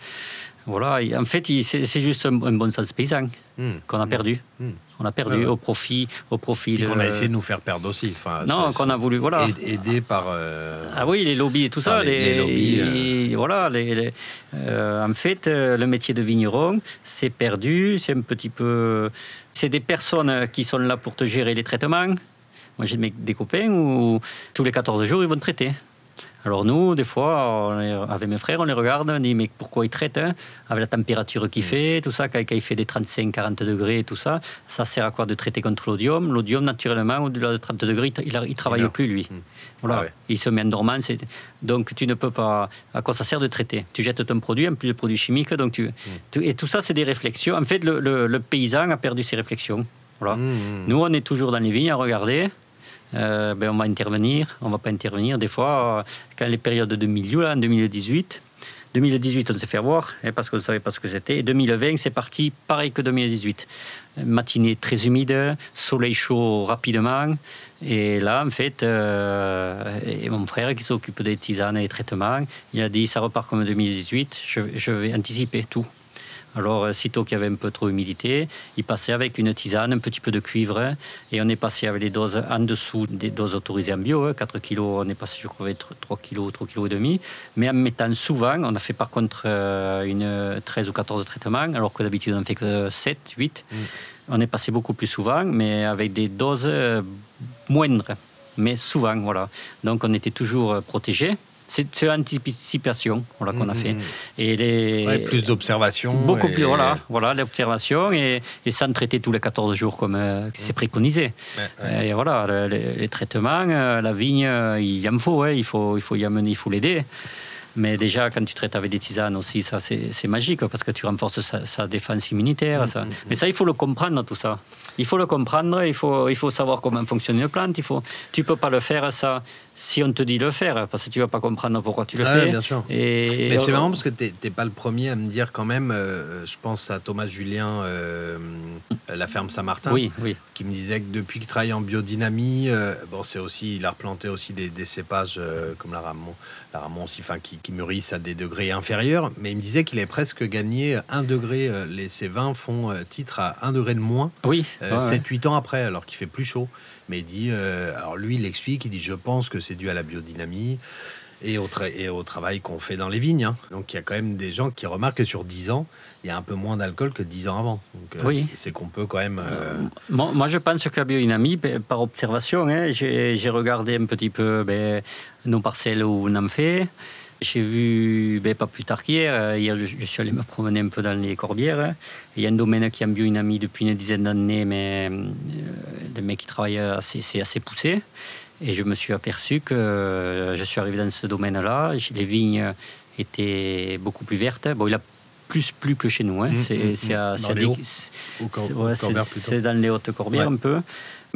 voilà, en fait, c'est juste un, bon sens paysan hmm. qu'on a perdu. Hmm. On a perdu au profit, au profit. Qu'on a essayé de nous faire perdre aussi. Enfin, non, qu'on a voulu, voilà. Aider par. Euh, ah oui, les lobbies et tout ça. Les, lobbies. Euh. Voilà, euh, en fait, le métier de vigneron, c'est perdu. C'est un petit peu. C'est des personnes qui sont là pour te gérer les traitements. Moi, j'ai des copains où tous les 14 jours, ils vont te traiter. Alors nous, des fois, avec mes frères, on les regarde, on dit mais pourquoi ils traitent hein, Avec la température qu'il mm. fait, tout ça, quand, il fait des 35-40 degrés tout ça, ça sert à quoi de traiter contre l'odium? L'odium, naturellement, au-delà de 30 degrés, il ne travaille plus, lui. Mm. Voilà. Ah il se met en dormance. Donc tu ne peux pas... À quoi ça sert de traiter? Tu jettes ton produit, en plus de produits chimiques, donc tu... Mm. Et tout ça, c'est des réflexions. En fait, le, paysan a perdu ses réflexions. Voilà. Nous, on est toujours dans les vignes à regarder. Euh, ben on va intervenir, on va pas intervenir. Des fois, quand les périodes de milieu, là, en 2018, 2018, on s'est fait voir hein, parce qu'on ne savait pas ce que c'était. Et 2020, c'est parti pareil que 2018. Matinée très humide, soleil chaud rapidement. Et là, en fait, euh, et mon frère qui s'occupe des tisanes et des traitements, il a dit ça repart comme 2018, je vais anticiper tout. Alors, euh, sitôt qu'il y avait un peu trop d'humidité, il passait avec une tisane, un petit peu de cuivre, et on est passé avec des doses en dessous des doses autorisées en bio. 4 hein. kg, on est passé, je crois, 3 kg, 3 kg et demi. Mais en mettant souvent, on a fait par contre euh, une 13 ou 14 traitements, alors que d'habitude on ne fait que 7, 8. Mm. On est passé beaucoup plus souvent, mais avec des doses euh, moindres. Mais souvent, voilà. Donc on était toujours protégé. C'est l'anticipation voilà, qu'on a fait. Mmh. Et les, plus d'observation. Beaucoup plus, voilà, voilà l'observation et, et sans traiter tous les 14 jours comme euh, c'est préconisé. Et voilà, les, traitements, euh, la vigne, euh, il y en faut, hein, il faut, il faut y amener, il faut l'aider. Mais déjà, quand tu traites avec des tisanes aussi, ça c'est magique parce que tu renforces sa, défense immunitaire. Mmh, ça. Mmh, Mais ça, il faut le comprendre, tout ça. Il faut le comprendre, il faut, il faut savoir comment fonctionne une plante. Il faut, tu peux pas le faire, ça, si on te dit le faire, parce que tu vas pas comprendre pourquoi tu le fais. Bien sûr. Et, Mais c'est marrant parce que tu n'es pas le premier à me dire quand même, euh, je pense à Thomas Julien, euh, la ferme Saint-Martin, oui, oui. qui me disait que depuis qu'il travaille en biodynamie, euh, bon, c'est aussi, il a replanté aussi des, cépages comme la ramon, la ramon aussi, enfin, qui, qui, mûrissent à des degrés inférieurs, mais il me disait qu'il avait presque gagné un degré, les, ces vins font titre à un degré de moins, oui, 7-8 ans après, alors qu'il fait plus chaud. Mais il dit, euh, alors lui, il explique, il dit, je pense que c'est dû à la biodynamie et au, et au travail qu'on fait dans les vignes. Hein. Donc il y a quand même des gens qui remarquent que sur 10 ans, il y a un peu moins d'alcool que 10 ans avant. Donc euh, oui. c'est qu'on peut quand même... Euh, moi, je pense que la biodynamie, par observation, hein, j'ai regardé un petit peu ben, nos parcelles où on en fait. J'ai vu, ben, pas plus tard qu'hier, euh, hier, je, suis allé me promener un peu dans les corbières. Hein. Il y a un domaine qui a bio une amie depuis une dizaine d'années, mais euh, le mec qui travaille assez, c'est assez poussé. Et je me suis aperçu que euh, je suis arrivé dans ce domaine-là, les vignes étaient beaucoup plus vertes. Bon, il a plus, plus que chez nous. Hein. c'est dans les hautes corbières un peu.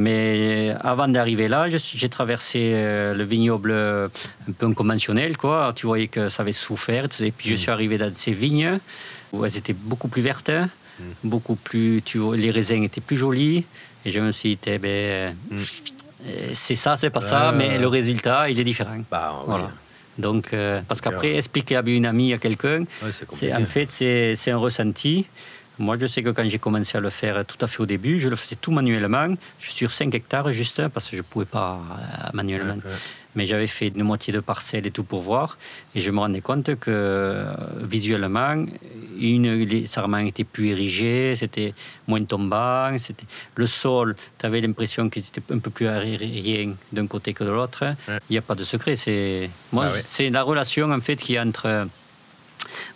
Mais avant d'arriver là, j'ai traversé euh, le vignoble euh, un peu conventionnel, quoi. Tu voyais que ça avait souffert. Et puis je mm. suis arrivé dans ces vignes où elles étaient beaucoup plus vertes, mm. beaucoup plus. Tu vois, les raisins étaient plus jolis. Et je me suis dit, eh ben, mm. euh, c'est ça, c'est pas ça, mais le résultat, il est différent. Bah, voilà. Donc, parce qu'après, expliquer à une amie, à quelqu'un, c'est en fait, c'est un ressenti. Moi, je sais que quand j'ai commencé à le faire tout à fait au début, je le faisais tout manuellement. Je suis sur 5 hectares juste parce que je ne pouvais pas euh, manuellement. Mais j'avais fait une moitié de parcelle et tout pour voir. Et je me rendais compte que euh, visuellement, une, les sarments étaient plus érigés, c'était moins tombant. C'était, le sol, tu avais l'impression qu'il était un peu plus aérien d'un côté que de l'autre. Il n'y a pas de secret. C'est, moi, ah c'est la relation en fait qui entre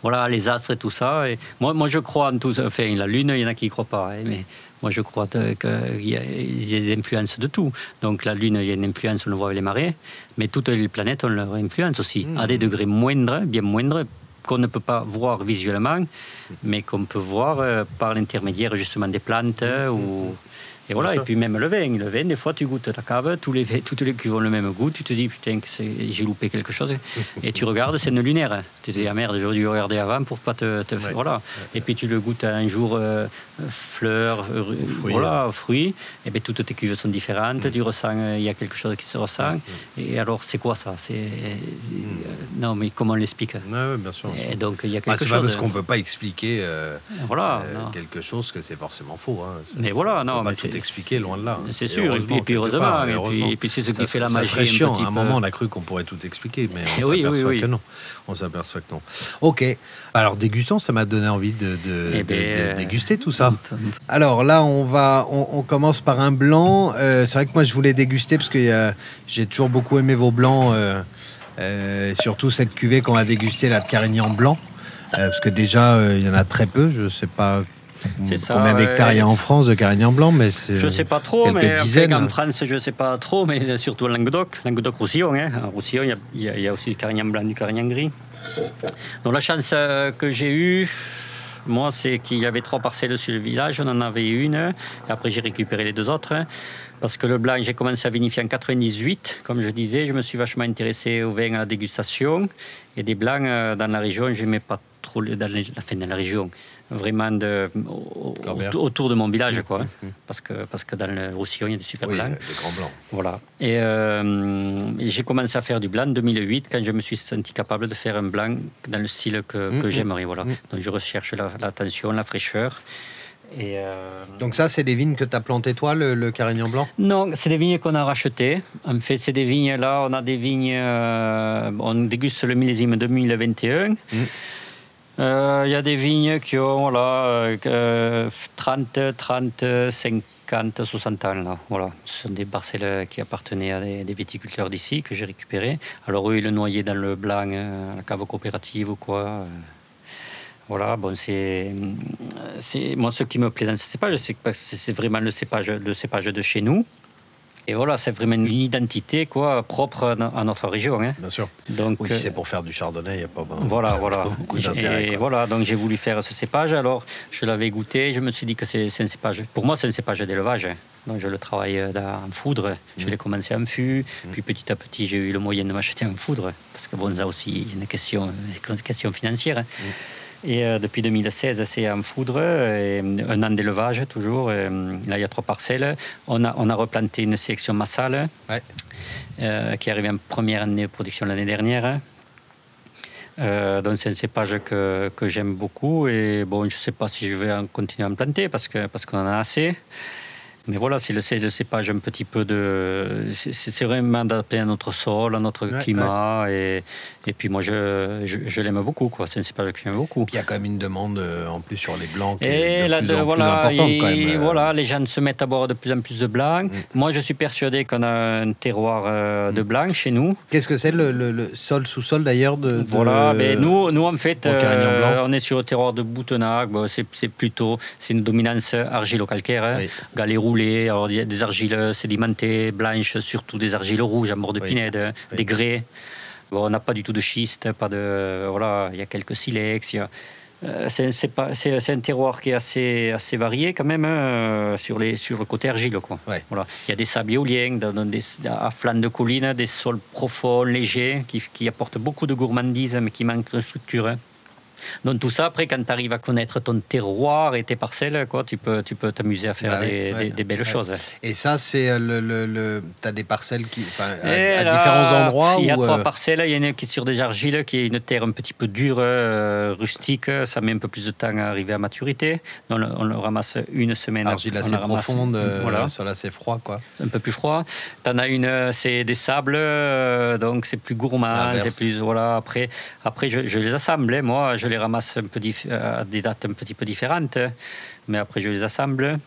voilà, les astres et tout ça. Et moi, moi, je crois en tout ça. Enfin, la Lune, il y en a qui ne croient pas. Hein, mais moi, je crois qu'il y, a des influences de tout. Donc, la Lune, il y a une influence, on le voit avec les marées. Mais toutes les planètes ont leur influence aussi, mmh. à des degrés moindres, bien moindres, qu'on ne peut pas voir visuellement, mais qu'on peut voir euh, par l'intermédiaire justement des plantes mmh. ou et voilà, et puis même le vin, le vin, des fois tu goûtes ta cave, tous les, toutes les cuves ont le même goût, tu te dis putain, j'ai loupé quelque chose. et tu regardes, c'est une lunaire. Tu te dis, ah merde, j'aurais dû regarder avant pour pas te. te Voilà. Et puis tu le goûtes un jour euh, fleurs, euh, voilà, fruits. Et bien toutes tes cuves sont différentes, tu ressens, euh, il y a quelque chose qui se ressent. Et alors, c'est quoi ça? C'est, mm. Non, mais comment on l'explique? Ouais, bien sûr. Et donc, il y a quelque ah, chose. C'est pas parce qu'on peut pas expliquer voilà, quelque chose que c'est forcément faux. Hein. Mais voilà, non, mais expliquer, loin de là. C'est sûr, et puis, heureusement, et, puis, c'est ce qui fait la magie. Ça serait chiant, à un moment on a cru qu'on pourrait tout expliquer, mais on oui, s'aperçoit oui, oui. que non. On s'aperçoit que non. Ok, alors dégustant, ça m'a donné envie de, de, eh ben, déguster tout ça. Alors là, on, va, on, commence par un blanc. Euh, c'est vrai que moi je voulais déguster parce que j'ai toujours beaucoup aimé vos blancs, euh, euh, surtout cette cuvée qu'on a dégustée là de Carignan blanc. parce que déjà, il y en a très peu. Je ne sais pas c'est ça. Combien d'hectares il y a en France de Carignan blanc mais Je ne sais pas trop, mais en France, je ne sais pas trop, mais surtout en Languedoc, Languedoc-Roussillon. Hein. En Roussillon, il y, y, a aussi du Carignan blanc, du Carignan gris. Donc la chance euh, que j'ai eue, moi, c'est qu'il y avait trois parcelles sur le village, on en avait une, et après j'ai récupéré les deux autres. Parce que le blanc, j'ai commencé à vinifier en 98, comme je disais, je me suis vachement intéressé au vin à la dégustation. Et des blancs euh, dans la région, je n'aimais pas trop dans la fin de la région vraiment de, autour de mon village, quoi. Hein. Mmh, mmh. Parce, que, parce que dans le Roussillon, il y a des super blancs. Des grands blancs. Voilà. Et euh, j'ai commencé à faire du blanc en 2008, quand je me suis senti capable de faire un blanc dans le style que, mmh, que j'aimerais. Voilà. Donc je recherche la, tension, la fraîcheur. Et euh, Donc ça, c'est des vignes que tu as plantées toi, le, Carignan blanc? Non, c'est des vignes qu'on a rachetées. En fait, c'est des vignes là, on a des vignes, euh, on déguste le millésime 2021. Il euh, y a des vignes qui ont voilà, 30, 30, 50, 60 ans. Là. Voilà. Ce sont des parcelles qui appartenaient à des, viticulteurs d'ici que j'ai récupérées. Alors eux, ils le noyaient dans le blanc, euh, la cave coopérative ou quoi. Euh. Voilà, bon, c'est, c'est moi ce qui me plaît dans ce cépage, c'est que c'est vraiment le cépage, le cépage de chez nous. Et voilà, c'est vraiment une identité quoi, propre à notre région. Hein. Bien sûr. Donc, oui, c'est pour faire du chardonnay, il n'y a pas, voilà, voilà. beaucoup d'intérêt. Et voilà, donc j'ai voulu faire ce cépage. Alors, je l'avais goûté, je me suis dit que c'est un cépage. Pour moi, c'est un cépage d'élevage. Hein. Donc, je le travaille euh, en foudre. Je mmh. l'ai commencé en fût. Mmh. Puis, petit à petit, j'ai eu le moyen de m'acheter en foudre. Parce que, bon, ça aussi, une question, une question financière. Hein. Mmh. Et euh, depuis 2016, c'est en foudre, et un an d'élevage toujours. là, il y a trois parcelles. On a, on a replanté une sélection massale euh, qui est arrivée en première année de production l'année dernière. Euh, donc c'est un cépage que, que j'aime beaucoup et bon, je ne sais pas si je vais en continuer à en planter parce qu'on parce qu'on en a assez. Mais voilà, c'est le, le, cépage un petit peu de. C'est vraiment adapté à notre sol, à notre climat. Et, et, puis moi, je, je, l'aime beaucoup. C'est un cépage que j'aime beaucoup. il y a quand même une demande euh, en plus sur les blancs qui et est de, plus en voilà, plus importante quand même. Euh. Voilà, les gens se mettent à boire de plus en plus de blanc. Mm. Moi, je suis persuadé qu'on a un terroir euh, de mm. blanc chez nous. Qu'est-ce que c'est le, le, sol sous-sol d'ailleurs de, Voilà, mais nous, nous en fait, on est sur le terroir de Boutenac. c'est plutôt c'est une dominance argilo-calcaire, hein. Alors, a des argiles sédimentées, blanches, surtout des argiles rouges à mort de pinède, des grès. on n'a pas du tout de schiste, pas de, voilà, il y a quelques silex. Euh, c'est un terroir qui est assez, assez varié quand même hein, sur, les, sur le côté argile. Quoi. Voilà. Il y a des sables éoliens à flanc de collines, des sols profonds, légers, qui, qui apportent beaucoup de gourmandise mais qui manquent de structure. Hein. Donc tout ça, après, quand tu arrives à connaître ton terroir et tes parcelles, quoi, tu peux tu peux t'amuser à faire bah des, belles choses. Et ça, c'est euh, le, le, tu as des parcelles qui, à, différents endroits Il y a trois euh, parcelles. Il y en a une qui est sur des argiles, qui est une terre un petit peu dure, euh, rustique. Ça met un peu plus de temps à arriver à maturité. Donc on le ramasse une semaine. Argile assez profonde, voilà. sol assez froid, quoi. Un peu plus froid. Tu en as une, c'est des sables, donc c'est plus gourmand, c'est plus voilà. Après, après je, je les assemble. Hein. Moi, je les ramasse un peu euh, à des dates un petit peu différentes, mais après je les assemble.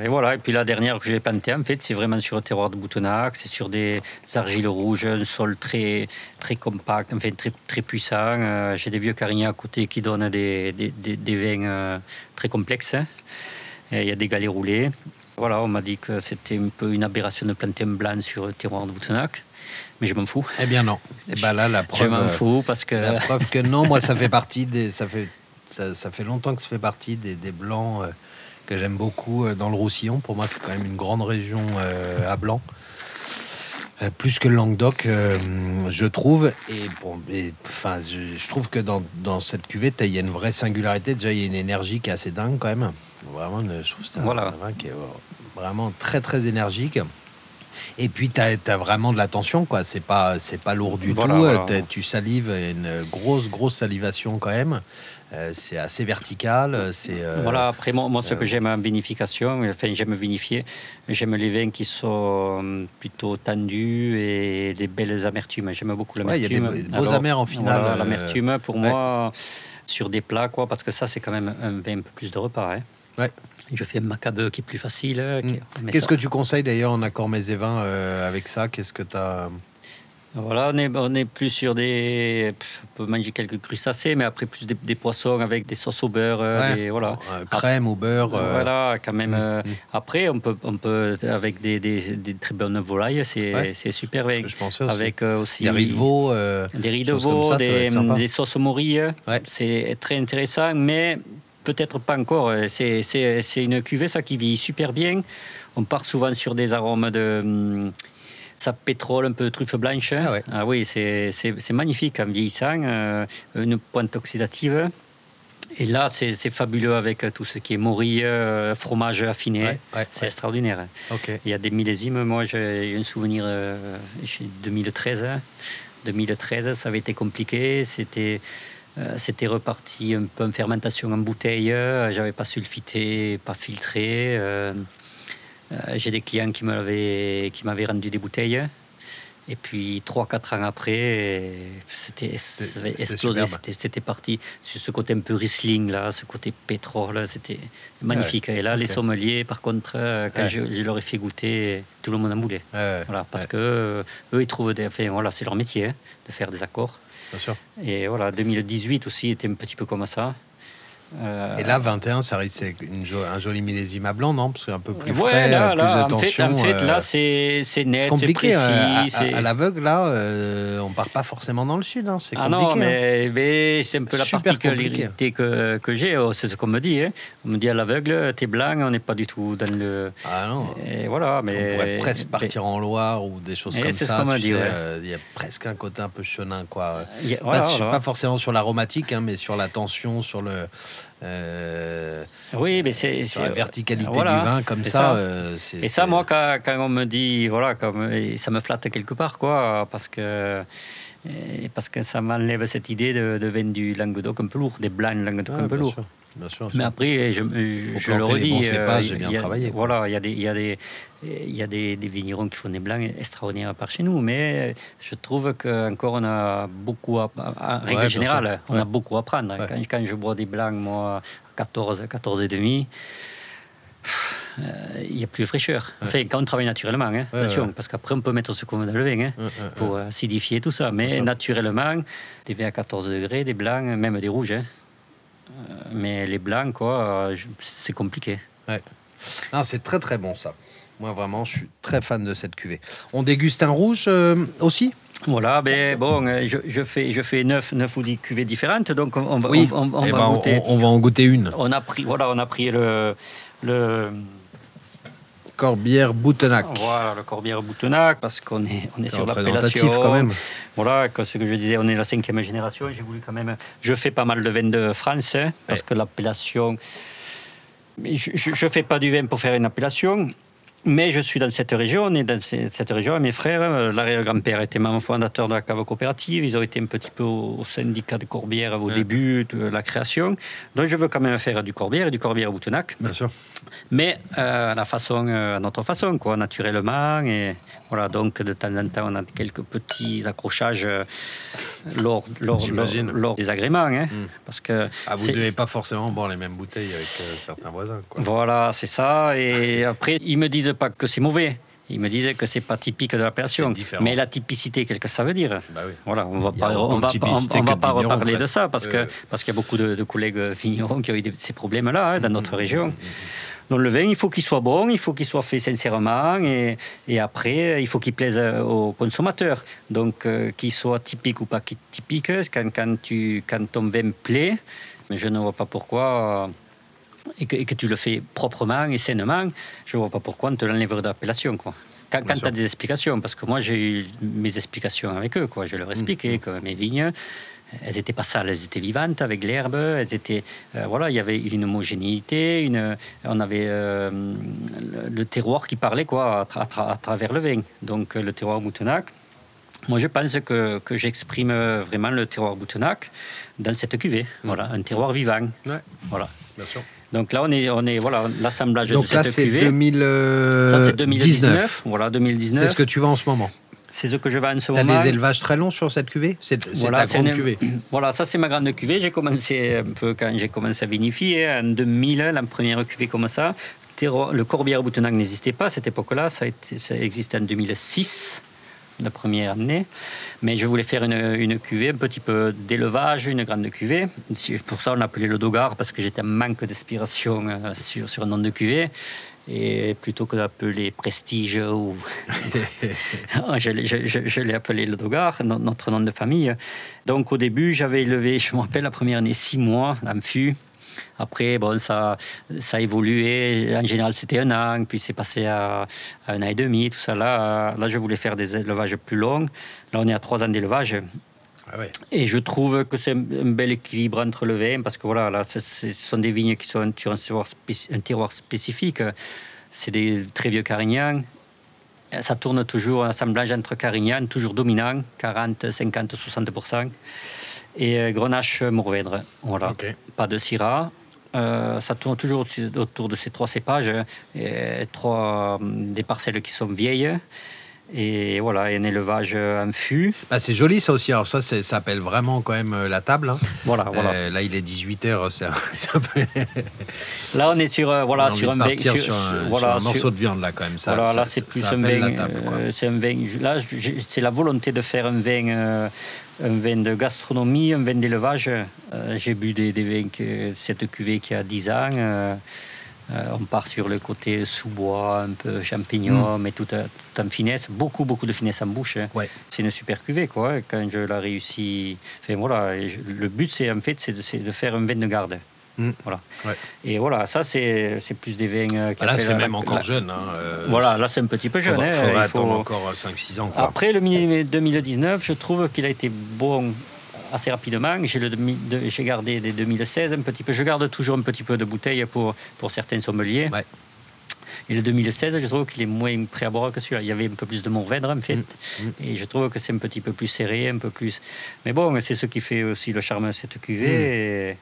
Et voilà, et puis la dernière que j'ai plantée, en fait, c'est vraiment sur le terroir de Boutonnac, c'est sur des argiles rouges, un sol très, très compact, enfin très, très puissant. Euh, j'ai des vieux carignats à côté qui donnent des, des, des, vins euh, très complexes. Il y a des galets roulés. Voilà, on m'a dit que c'était un peu une aberration de planter un blanc sur le terroir de Boutonnac mais je m'en fous. Eh bien non. Et eh ben là, la preuve. Je m'en fous parce que. La preuve que non, moi, ça fait partie des. Ça fait, ça, ça fait longtemps que ça fait partie des, des blancs euh, que j'aime beaucoup euh, dans le Roussillon. Pour moi, c'est quand même une grande région euh, à blanc. plus que le Languedoc, je trouve. Et bon, enfin, je, trouve que dans, dans cette cuvée, il y a une vraie singularité. Déjà, il y a une énergie qui est assez dingue quand même. Vraiment, je trouve ça voilà. qui est vraiment très très énergique. Et puis, tu as, vraiment de l'attention, quoi. C'est pas, pas lourd du tout. Tu salives, une grosse, grosse salivation quand même. Euh, c'est assez vertical. C'est euh, voilà. Après, moi, moi ce que euh, j'aime en vinification, enfin, j'aime vinifier. J'aime les vins qui sont plutôt tendus et des belles amertumes. J'aime beaucoup l'amertume. il y a des beaux amers en finale. l'amertume, pour moi, sur des plats, quoi, parce que ça, c'est quand même un vin un peu plus de repas. Hein. Ouais. Je fais macabeu qui est plus facile. Hmm. Qu'est-ce que tu conseilles d'ailleurs en accord mes et vins euh, avec ça? Qu'est-ce que tu as voilà, on est, on est plus sur des. On peut manger quelques crustacés, mais après plus des, poissons avec des sauces au beurre. Euh, voilà. crème au beurre. Euh. Voilà, quand même. Hmm, hmm. Après, on peut, on peut avec des, des, très bonnes volailles, c'est super bien. Je pensais aussi. Avec aussi. Des riz de veau. des riz de veau, des, des, sauces morilles. C'est très intéressant, mais peut-être pas encore. C'est une cuvée, ça, qui vit super bien. On part souvent sur des arômes de hum, ça pétrole, un peu de truffe blanche. Ah, ah oui, c'est magnifique en vieillissant, euh, une pointe oxydative. Et là, c'est fabuleux avec tout ce qui est morille, euh, fromage affiné. c'est extraordinaire. Il y a des millésimes. Moi, j'ai un souvenir euh, 2013. 2013, ça avait été compliqué. C'était euh, c'était reparti un peu en fermentation en bouteille. Euh, j'avais pas sulfité, pas filtré. Euh, j'ai des clients qui m'avaient qui m'avaient rendu des bouteilles. Et puis, 3-4 ans après, c'était explosé. C'était parti sur ce côté un peu Riesling, là, ce côté pétrole. C'était magnifique. Et là, les sommeliers, par contre, quand je, leur ai fait goûter, tout le monde en voulait. voilà, parce que eux, ils trouvent des. Enfin, voilà, c'est leur métier, hein, de faire des accords. Et voilà, 2018 aussi était un petit peu comme ça. Euh, et là, 21, ça risque un joli millésime à blanc, non? Parce qu'un peu plus frais, là, plus de tension. En fait, là, euh, c'est net, c'est compliqué. Hein. Précis, à, l'aveugle, là, euh, on part pas forcément dans le sud. Hein. C'est ah compliqué. non, mais, hein. mais c'est un peu la particularité que, que j'ai. Oh, c'est ce qu'on me dit. Hein. On me dit à l'aveugle, t'es blanc, on n'est pas du tout dans le. Ah non. Et voilà, mais, on pourrait presque partir en Loire ou des choses comme ça. C'est ce qu'on m'a dit. Il y a presque un côté un peu chenin, quoi. Pas forcément sur l'aromatique, mais sur la tension, sur le euh, oui, mais c'est la verticalité du vin comme ça. Euh, et ça, moi, quand, on me dit, voilà, comme, ça me flatte quelque part, quoi, parce que parce que ça m'enlève cette idée de, de vin du Languedoc un peu lourd, des blancs Languedoc un peu lourd. Mais après, je, je le redis, euh, j'ai bien travaillé. Voilà, il y a des, il y a des, il y a des, des, vignerons qui font des blancs extraordinaires par chez nous, mais je trouve qu'encore on a beaucoup, à, en règle générale, on a beaucoup à prendre. Quand, quand, je bois des blancs, moi, 14, 14 et demi, euh, il n'y a plus de fraîcheur. Enfin, quand on travaille naturellement, hein, attention, parce qu'après on peut mettre ce qu'on veut dans le vin hein, pour acidifier tout ça. Mais naturellement, des vins à 14 degrés, des blancs, même des rouges. Hein. Euh, mais les blancs, quoi, c'est compliqué. Ouais. c'est très très bon ça. Moi vraiment, je suis très fan de cette cuvée. On déguste un rouge euh, aussi? Voilà, ben bon, euh, je, je fais, je fais 9, 9 ou 10 cuvées différentes, donc on, va, Oui, on, on Eh va ben, goûter. on, on va en goûter une. On a pris, voilà, on a pris le, le, Corbière Boutenac. voilà, le Corbière Boutenac parce qu'on est, on est sur l'appellation. quand même. Voilà, comme ce que je disais, on est la cinquième génération. J'ai voulu quand même. Je fais pas mal de vin de France hein, parce Ouais. que l'appellation. Je ne fais pas du vin pour faire une appellation. Mais je suis dans cette région, on est dans ce- cette région. et Mes frères, euh, l'arrière-grand-père était membre fondateur de la cave coopérative. Ils ont été un petit peu au, syndicat de Corbière au Ouais. début de la création. Donc je veux quand même faire du Corbière et du Corbière Boutenac. Bien sûr. Mais euh, à la façon, euh, à notre façon, quoi, naturellement. Et voilà, donc de temps en temps, on a quelques petits accrochages euh, lors, lors, lors, des agréments. hein, Mm. Parce que Ah, vous c'est- devez pas forcément boire les mêmes bouteilles avec certains voisins. Quoi. Voilà, c'est ça. Et après, ils me disent pas que c'est mauvais. Ils me disent que c'est pas typique de l'appellation. C'est différent. Mais la typicité, qu'est-ce que ça veut dire Bah oui. Voilà, on va pas, on va, pas- on va reparler de ça parce que Euh. parce qu'il y a beaucoup de, de collègues vignerons qui ont eu des- ces problèmes-là hein, dans notre région. Donc le vin, il faut qu'il soit bon, il faut qu'il soit fait sincèrement et, et après, il faut qu'il plaise aux consommateurs. Donc euh, qu'il soit typique ou pas typique, quand, quand, tu, quand ton vin plaît, je ne vois pas pourquoi, et, que, et que tu le fais proprement et sainement, je ne vois pas pourquoi on te l'enlèverait d'appellation. Quoi. Quand, quand tu as des explications, parce que moi j'ai eu mes explications avec eux, quoi. je leur expliquais que mes vignes, elles n'étaient pas sales, elles étaient vivantes avec l'herbe, elles étaient, euh, voilà, il y avait une homogénéité, une, on avait euh, le, terroir qui parlait quoi, à, tra- à tra- à travers le vin. Donc euh, le terroir Boutenac, moi je pense que, que j'exprime vraiment le terroir Boutenac dans cette cuvée, voilà, un terroir vivant. Ouais, Voilà. bien sûr. Donc là on est, on est voilà, l'assemblage de là, cette cuvée. 2019. Ça c'est 2019, voilà 2019. C'est ce que tu vends en ce moment. C'est ce que je vends en ce Tu as moment. des élevages très longs sur cette cuvée? C'est c'est ta grande une- cuvée. Voilà, ça c'est ma grande cuvée. J'ai commencé un peu quand j'ai commencé à vinifier en 2000, la première cuvée comme ça. Le Corbière Boutenac n'existait pas à cette époque-là. Ça, ça existait en 2006, la première année. Mais je voulais faire une, une cuvée, un petit peu d'élevage, une grande cuvée. Pour ça, on l'appelait le Dogar parce que j'étais en manque d'inspiration euh, sur, sur un nom de cuvée. Et plutôt que d'appeler Prestige ou je, l'ai- je- je- je l'ai appelé le Dogar, no- notre nom de famille. Donc au début, j'avais élevé, je me rappelle, la première année, six mois, fût. Après, bon, ça, ça a évolué. En général, c'était un an, puis c'est passé à, à un an et demi, tout ça. Là, là, je voulais faire des élevages plus longs. Là, on est à trois ans d'élevage. Ah ouais. Et je trouve que c'est un bel équilibre entre le vin, parce que voilà, là, ce sont des vignes qui sont sur un terroir, un terroir spécifique. C'est des très vieux carignans. Ça tourne toujours un assemblage entre carignans, toujours dominant, 40, 50, 60%. Et euh, grenache mourvèdre. Voilà. Pas de syrah. Euh, ça tourne toujours au- autour de ces trois cépages, et trois, euh, des parcelles qui sont vieilles. Et voilà, un élevage en fût. Bah, c'est joli ça aussi. Alors ça, ça appelle vraiment quand même euh, la table. hein. Voilà, voilà. Euh, là, il est 18h. C'est un, c'est un peu... Là, on est sur, euh, on voilà, a envie sur un Sur, sur un, sur- un morceau de viande là quand même. Ça, voilà, ça- là, c'est plus un vin. euh, c'est un vin. Là, c'est la volonté de faire un vin, euh, un vin de gastronomie, un vin d'élevage. Euh, j'ai bu des, des vins, que, cette cuvée qui a 10 ans. Euh, on part sur le côté sous-bois, un peu champignon, mais tout, à- tout en finesse, beaucoup, beaucoup de finesse en bouche. hein. Ouais. C'est une super cuvée, quoi. Quand je l'ai réussi. Enfin, voilà, je- le but, c'est en fait, c'est de, faire un vin de garde. Mm. Voilà. Ouais. Et voilà, ça, c'est plus des vins. euh, qui Ah, là, c'est la- même encore la- jeune. hein, euh, Voilà, là, c'est un petit peu jeune. faudra, hein, faudra il faut- attendre encore 5-6 ans. Quoi. Après le mi- 2019, je trouve qu'il a été bon assez rapidement. J'ai gardé des 2016 un petit peu. Je garde toujours un petit peu de bouteilles pour, pour certains sommeliers. Ouais. Et le 2016, je trouve qu'il est moins prêt à boire que celui-là. Il y avait un peu plus de Mourvèdre, en fait. Mm. Et je trouve que c'est un petit peu plus serré, un peu plus. Mais bon, c'est ce qui fait aussi le charme de cette cuvée.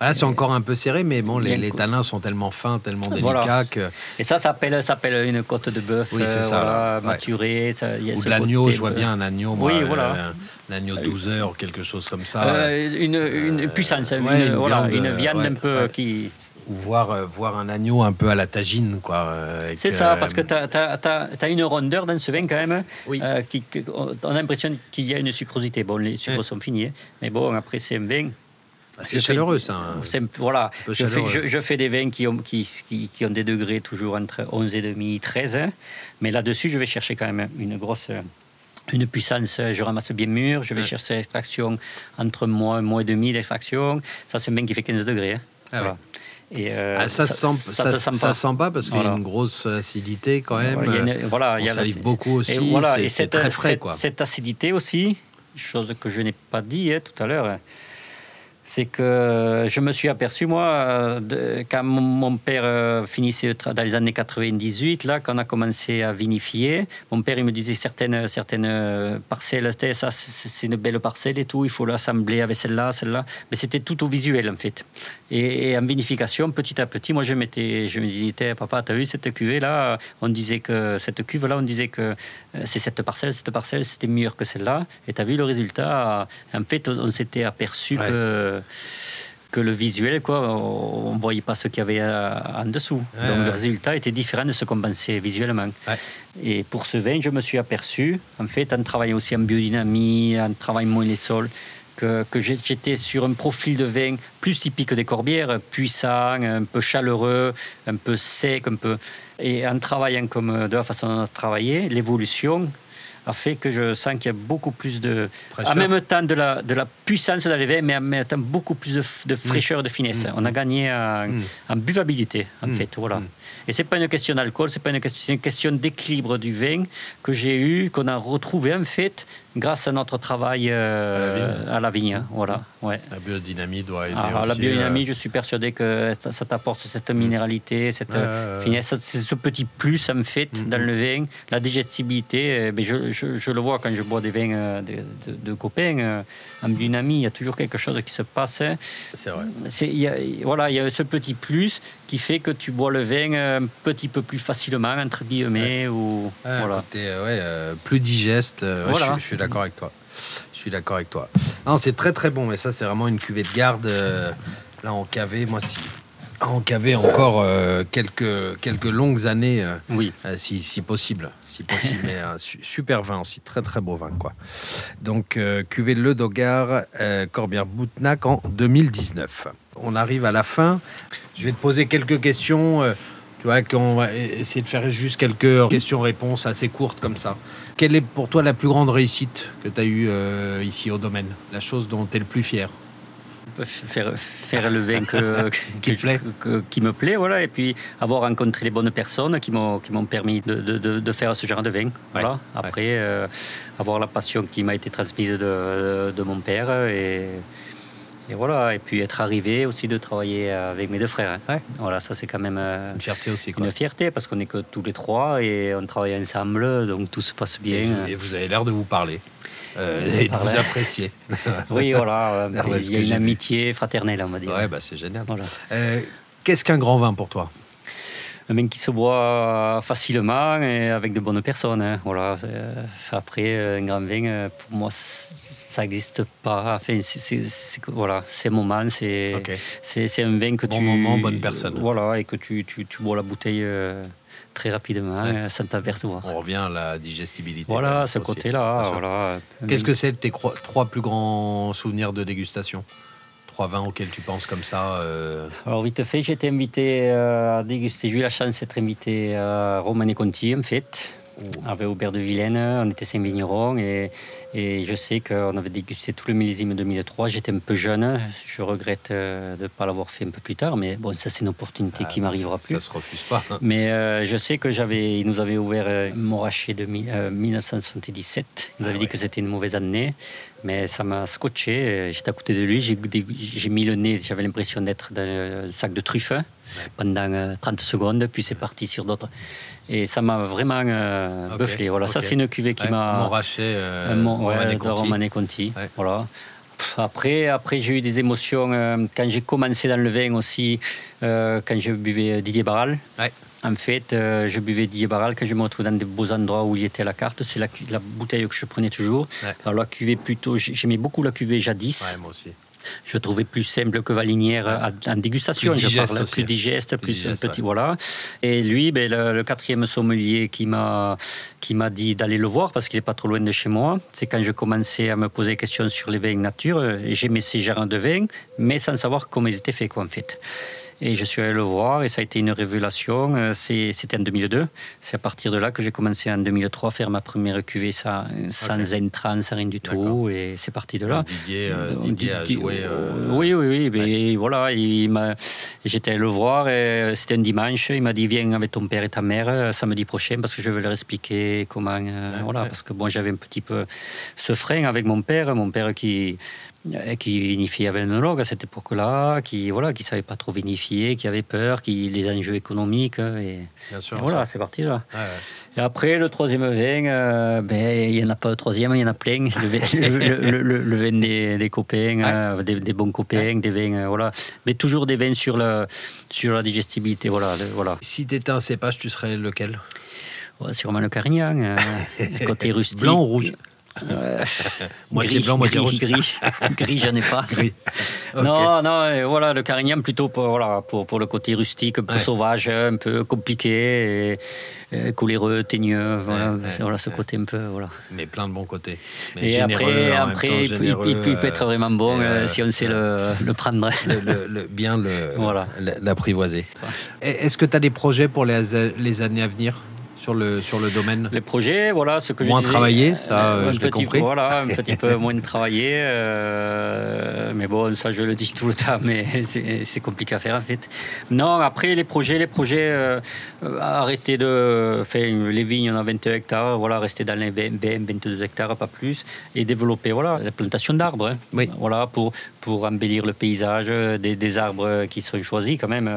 Bah, Là, c'est encore un peu serré, mais bon, les, les tanins sont tellement fins, tellement Voilà. délicats que. Et ça, ça s'appelle, ça s'appelle une côte de bœuf, Oui, euh, ça, voilà, là. Ouais. maturée. ça- y a Ou de l'agneau, je vois bien un agneau, moi, Oui, voilà. euh, un agneau 12 heures, quelque chose comme ça. Euh, une, une puissance, une, ouais, une voilà, viande, une euh, viande ouais, un peu ouais. qui. Ou voir, euh, voir un agneau un peu à la tagine, quoi. euh, C'est ça, euh, parce que tu as, une rondeur dans ce vin quand même. Oui. euh, qui, on a l'impression qu'il y a une sucrosité. Bon, les sucres Ouais. sont finis, hein, mais bon, après, c'est un vin. C'est je fais- chaleureux, ça. hein. Voilà, je fais, chaleureux. je, je fais des vins qui ont, qui, qui, qui ont des degrés toujours entre 11,5 et 13. hein. Mais là-dessus, je vais chercher quand même une grosse, une puissance, je ramasse bien mûr, je vais chercher l'extraction entre mois, un mois et demi d'extraction. Ça, c'est un vin qui fait 15 degrés. Hein. Ah et euh, ah, ça, ça, ça, ça, sent pas. sent pas parce qu'il y a une grosse acidité quand même. Voilà, il y a, voilà, il y a beaucoup aussi. Et cette, très frais, cette, quoi. cette acidité aussi, chose que je n'ai pas dit hein, tout à l'heure, c'est que je me suis aperçu, moi, de, quand mon, père euh, finissait dans les années 98, là, quand on a commencé à vinifier, mon père, il me disait certaines, certaines euh, parcelles, ça, c'est une belle parcelle et tout, il faut l'assembler avec celle-là, celle-là. Mais c'était tout au visuel, en fait. Et, en vinification, petit à petit, moi, je, m'étais, je me disais, papa, t'as vu cette cuvée-là On disait que, cette cuve-là, on disait que euh, c'est cette parcelle, cette parcelle, c'était meilleur que celle-là. Et t'as vu le résultat? En fait, on, s'était aperçu que que le visuel, quoi, on ne voyait pas ce qu'il y avait euh, en dessous. Donc le résultat était différent de ce qu'on pensait visuellement. Et pour ce vin, je me suis aperçu, en fait, en travaillant aussi en biodynamie, en travaillant moins les sols, que, que j'étais sur un profil de vin plus typique des corbières, puissant, un peu chaleureux, un peu sec, un peu. Et en travaillant comme de la façon de travailler, l'évolution a fait que je sens qu'il y a beaucoup plus de. En même temps de la, de la puissance d'arrivée, mais en même temps beaucoup plus de, de fraîcheur, de finesse. Mm. On a gagné en, mm. buvabilité, en mm. fait. Voilà. Et c'est pas une question d'alcool, c'est pas une question, une question d'équilibre du vin que j'ai eu, qu'on a retrouvé en fait grâce à notre travail euh, à la vigne. Voilà, ouais. La biodynamie doit aider ah, aussi. La biodynamie, euh, je suis persuadé que ça t'apporte cette minéralité, cette finesse, c'est ce petit plus en fait mm-hmm. dans le vin, la digestibilité. Mais je, je, je, le vois quand je bois des vins euh, de, de, copains. En biodynamie, il y a toujours quelque chose qui se passe. C'est vrai. Il y a, voilà, il y a ce petit plus qui fait que tu bois le vin un petit peu plus facilement, entre guillemets. Ou, voilà. plus digeste. voilà. je, suis d'accord avec toi. Je suis d'accord avec toi. Non, c'est très très bon, mais ça, c'est vraiment une cuvée de garde. Euh, là, en cavé, moi, si. En cavé encore euh, quelques, quelques longues années, euh, oui. si, si, possible. Si possible, mais un super vin aussi, très très beau vin. Quoi. Donc, cuvée Le Dogar, Corbière Boutnac en 2019. On arrive à la fin. Je vais te poser quelques questions. Tu vois, qu'on va essayer de faire juste quelques questions-réponses assez courtes comme ça. Quelle est pour toi la plus grande réussite que tu as eue euh, ici au domaine? La chose dont tu es le plus fier? Faire, faire le vin que, qui, me plaît, voilà, et puis avoir rencontré les bonnes personnes qui m'ont permis de, de, de, faire ce genre de vin. Voilà. Après, euh, avoir la passion qui m'a été transmise de, de mon père et et voilà, et puis être arrivé aussi de travailler avec mes deux frères. Hein. Voilà, ça c'est quand même euh, une fierté aussi. Une fierté parce qu'on n'est que tous les trois et on travaille ensemble, donc tout se passe bien. Et vous, avez l'air de vous parler. Euh, et de vous apprécier. oui, voilà, il y a une amitié fraternelle, on va dire. Ouais, bah, c'est génial. Euh, qu'est-ce qu'un grand vin pour toi? Un vin qui se boit facilement et avec de bonnes personnes. Hein. Voilà. Après, un grand vin, pour moi, ça n'existe pas. Enfin, c'est, voilà, c'est moment, c'est c'est un vin que bon tu. moment, bonne personne. Voilà, et que tu, tu, tu bois la bouteille euh, très rapidement, ouais. sans t'apercevoir. On revient à la digestibilité. Voilà, ce côté-là. Voilà. Qu'est-ce que c'est tes trois plus grands souvenirs de dégustation? Trois vins auxquels tu penses comme ça euh... Alors, vite fait, j'ai été invité euh, à déguster. J'ai eu la chance d'être invité à Romane Conti, en fait avec Aubert de Vilaine, on était cinq vignerons et, et je sais qu'on avait dégusté tout le millésime 2003. J'étais un peu jeune, je regrette euh, de ne pas l'avoir fait un peu plus tard, mais bon, ça c'est une opportunité ah, qui m'arrivera plus. Ça se refuse pas. Mais euh, je sais que j'avais, nous avait ouvert euh, Moraché de 1977. Il nous avait ah dit que c'était une mauvaise année, mais ça m'a scotché. J'étais à côté de lui, j'ai mis le nez, j'avais l'impression d'être dans un sac de truffes pendant 30 secondes, puis c'est parti sur d'autres. Et ça m'a vraiment euh, bufflé. Voilà, ça c'est une cuvée qui m'a. Montrachet euh, de Romane Conti. Voilà. Après, après j'ai eu des émotions euh, quand j'ai commencé dans le vin aussi, euh, quand je buvais Didier Barral. En fait, je buvais Didier Barral quand je me retrouvais dans des beaux endroits où il était la carte. C'est la, la, bouteille que je prenais toujours. Alors la cuvée plutôt, j'aimais beaucoup la cuvée jadis. moi aussi je trouvais plus simple que Valinière en dégustation. Plus digeste, je parle, plus digeste, plus petit, voilà. Et lui, ben, le, quatrième sommelier qui m'a qui m'a dit d'aller le voir parce qu'il n'est pas trop loin de chez moi. C'est quand je commençais à me poser des questions sur les vins nature. J'aimais ces gérants de vins, mais sans savoir comment ils étaient faits, quoi, en fait. Et je suis allé le voir et ça a été une révélation. Euh, c'était en 2002. C'est à partir de là que j'ai commencé en 2003 à faire ma première cuvée sans, sans okay. sans rien du tout. Et c'est parti de là. Didier, euh, Didier a joué. Euh, oui, oui, oui. Mais voilà, j'étais allé le voir et c'était un dimanche. Il m'a dit Viens avec ton père et ta mère samedi prochain parce que je vais leur expliquer comment. voilà, parce que bon, j'avais un petit peu ce frein avec mon père. Mon père qui qui vinifiait avec un à cette époque-là, qui voilà, qui savait pas trop vinifier, qui avait peur, qui les enjeux économiques et, voilà, c'est parti là. Et après le troisième vin, euh, ben il y en a pas de troisième, il y en a plein. Le, vin des, copains, euh, des, bons copains, des vins, euh, voilà, mais toujours des vins sur la sur la digestibilité, voilà, voilà. Si tu étais un cépage, tu serais lequel? Sûrement le Carignan, côté rustique. Blanc ou rouge? moitié blanc, moitié rouge. Gris, gris j'en ai pas. Gris. Non, non, voilà, le Carignan plutôt pour, voilà, pour, pour le côté rustique, un peu sauvage, un peu compliqué, et, coléreux, teigneux, voilà, voilà ce côté un peu, voilà. Mais plein de bons côtés. et après, après il, peut, peut, être vraiment bon euh, si on sait le, le prendre. Le, bien l'apprivoiser. Est-ce que tu as des projets pour les, les années à venir? Sur le, sur le domaine Les projets, voilà, ce que moins je Moins travailler, ça, euh, je l'ai compris. Voilà, un petit peu moins de travailler. Euh, mais bon, ça, je le dis tout le temps, mais c'est compliqué à faire, en fait. Non, après, les projets, les projets, euh, arrêter de... faire les vignes, on a 21 hectares, voilà, rester dans les 22 hectares, pas plus, et développer, voilà, la plantation d'arbres. Hein. oui. Voilà, pour, pour embellir le paysage, des, des arbres qui sont choisis, quand même.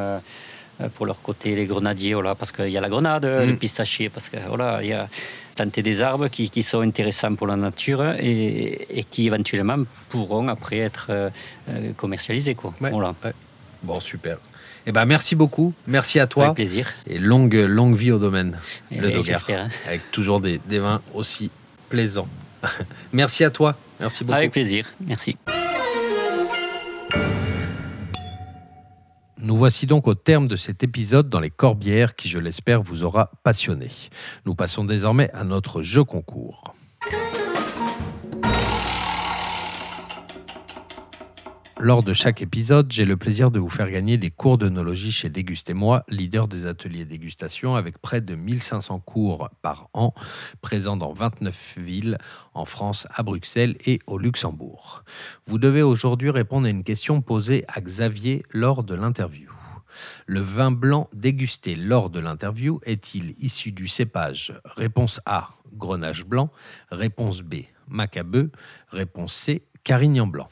Euh, pour leur côté les grenadiers, voilà, parce qu'il y a la grenade, le mm. pistachier, parce que voilà, il y a planter des arbres qui, qui, sont intéressants pour la nature et, et, qui éventuellement pourront après être euh, euh, commercialisés. Quoi. Voilà. Bon, super. Eh ben, merci beaucoup. Merci à toi. Avec plaisir. Et longue, longue vie au domaine, et le Dogar. Hein. Avec toujours des, des vins aussi plaisants. merci à toi. Merci beaucoup. Avec plaisir. Merci. Nous voici donc au terme de cet épisode dans les Corbières qui, je l'espère, vous aura passionné. Nous passons désormais à notre jeu concours. Lors de chaque épisode, j'ai le plaisir de vous faire gagner des cours d'œnologie chez Dégustez-moi, leader des ateliers dégustation avec près de 1500 cours par an, présents dans 29 villes en France, à Bruxelles et au Luxembourg. Vous devez aujourd'hui répondre à une question posée à Xavier lors de l'interview. Le vin blanc dégusté lors de l'interview est-il issu du cépage? Réponse A, Grenache blanc. Réponse B, Macabeu. Réponse C, Carignan blanc.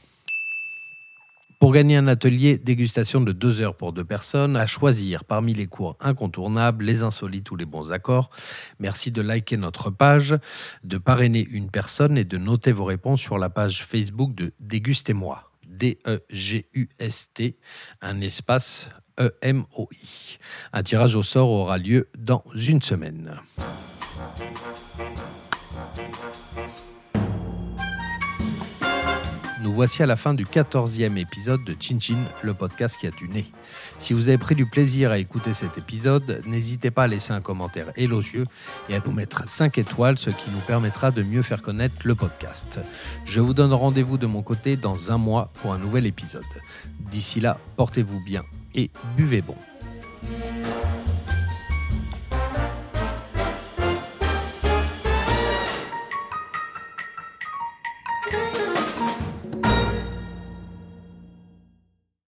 Pour gagner un atelier dégustation de deux heures pour deux personnes, à choisir parmi les cours incontournables, les insolites ou les bons accords, merci de liker notre page, de parrainer une personne et de noter vos réponses sur la page Facebook de Dégustez-moi. D-E-G-U-S-T, un espace E-M-O-I. Un tirage au sort aura lieu dans une semaine. Nous voici à la fin du 14e épisode de Chin Chin, le podcast qui a du nez. Si vous avez pris du plaisir à écouter cet épisode, n'hésitez pas à laisser un commentaire élogieux et à nous mettre 5 étoiles, ce qui nous permettra de mieux faire connaître le podcast. Je vous donne rendez-vous de mon côté dans un mois pour un nouvel épisode. D'ici là, portez-vous bien et buvez bon.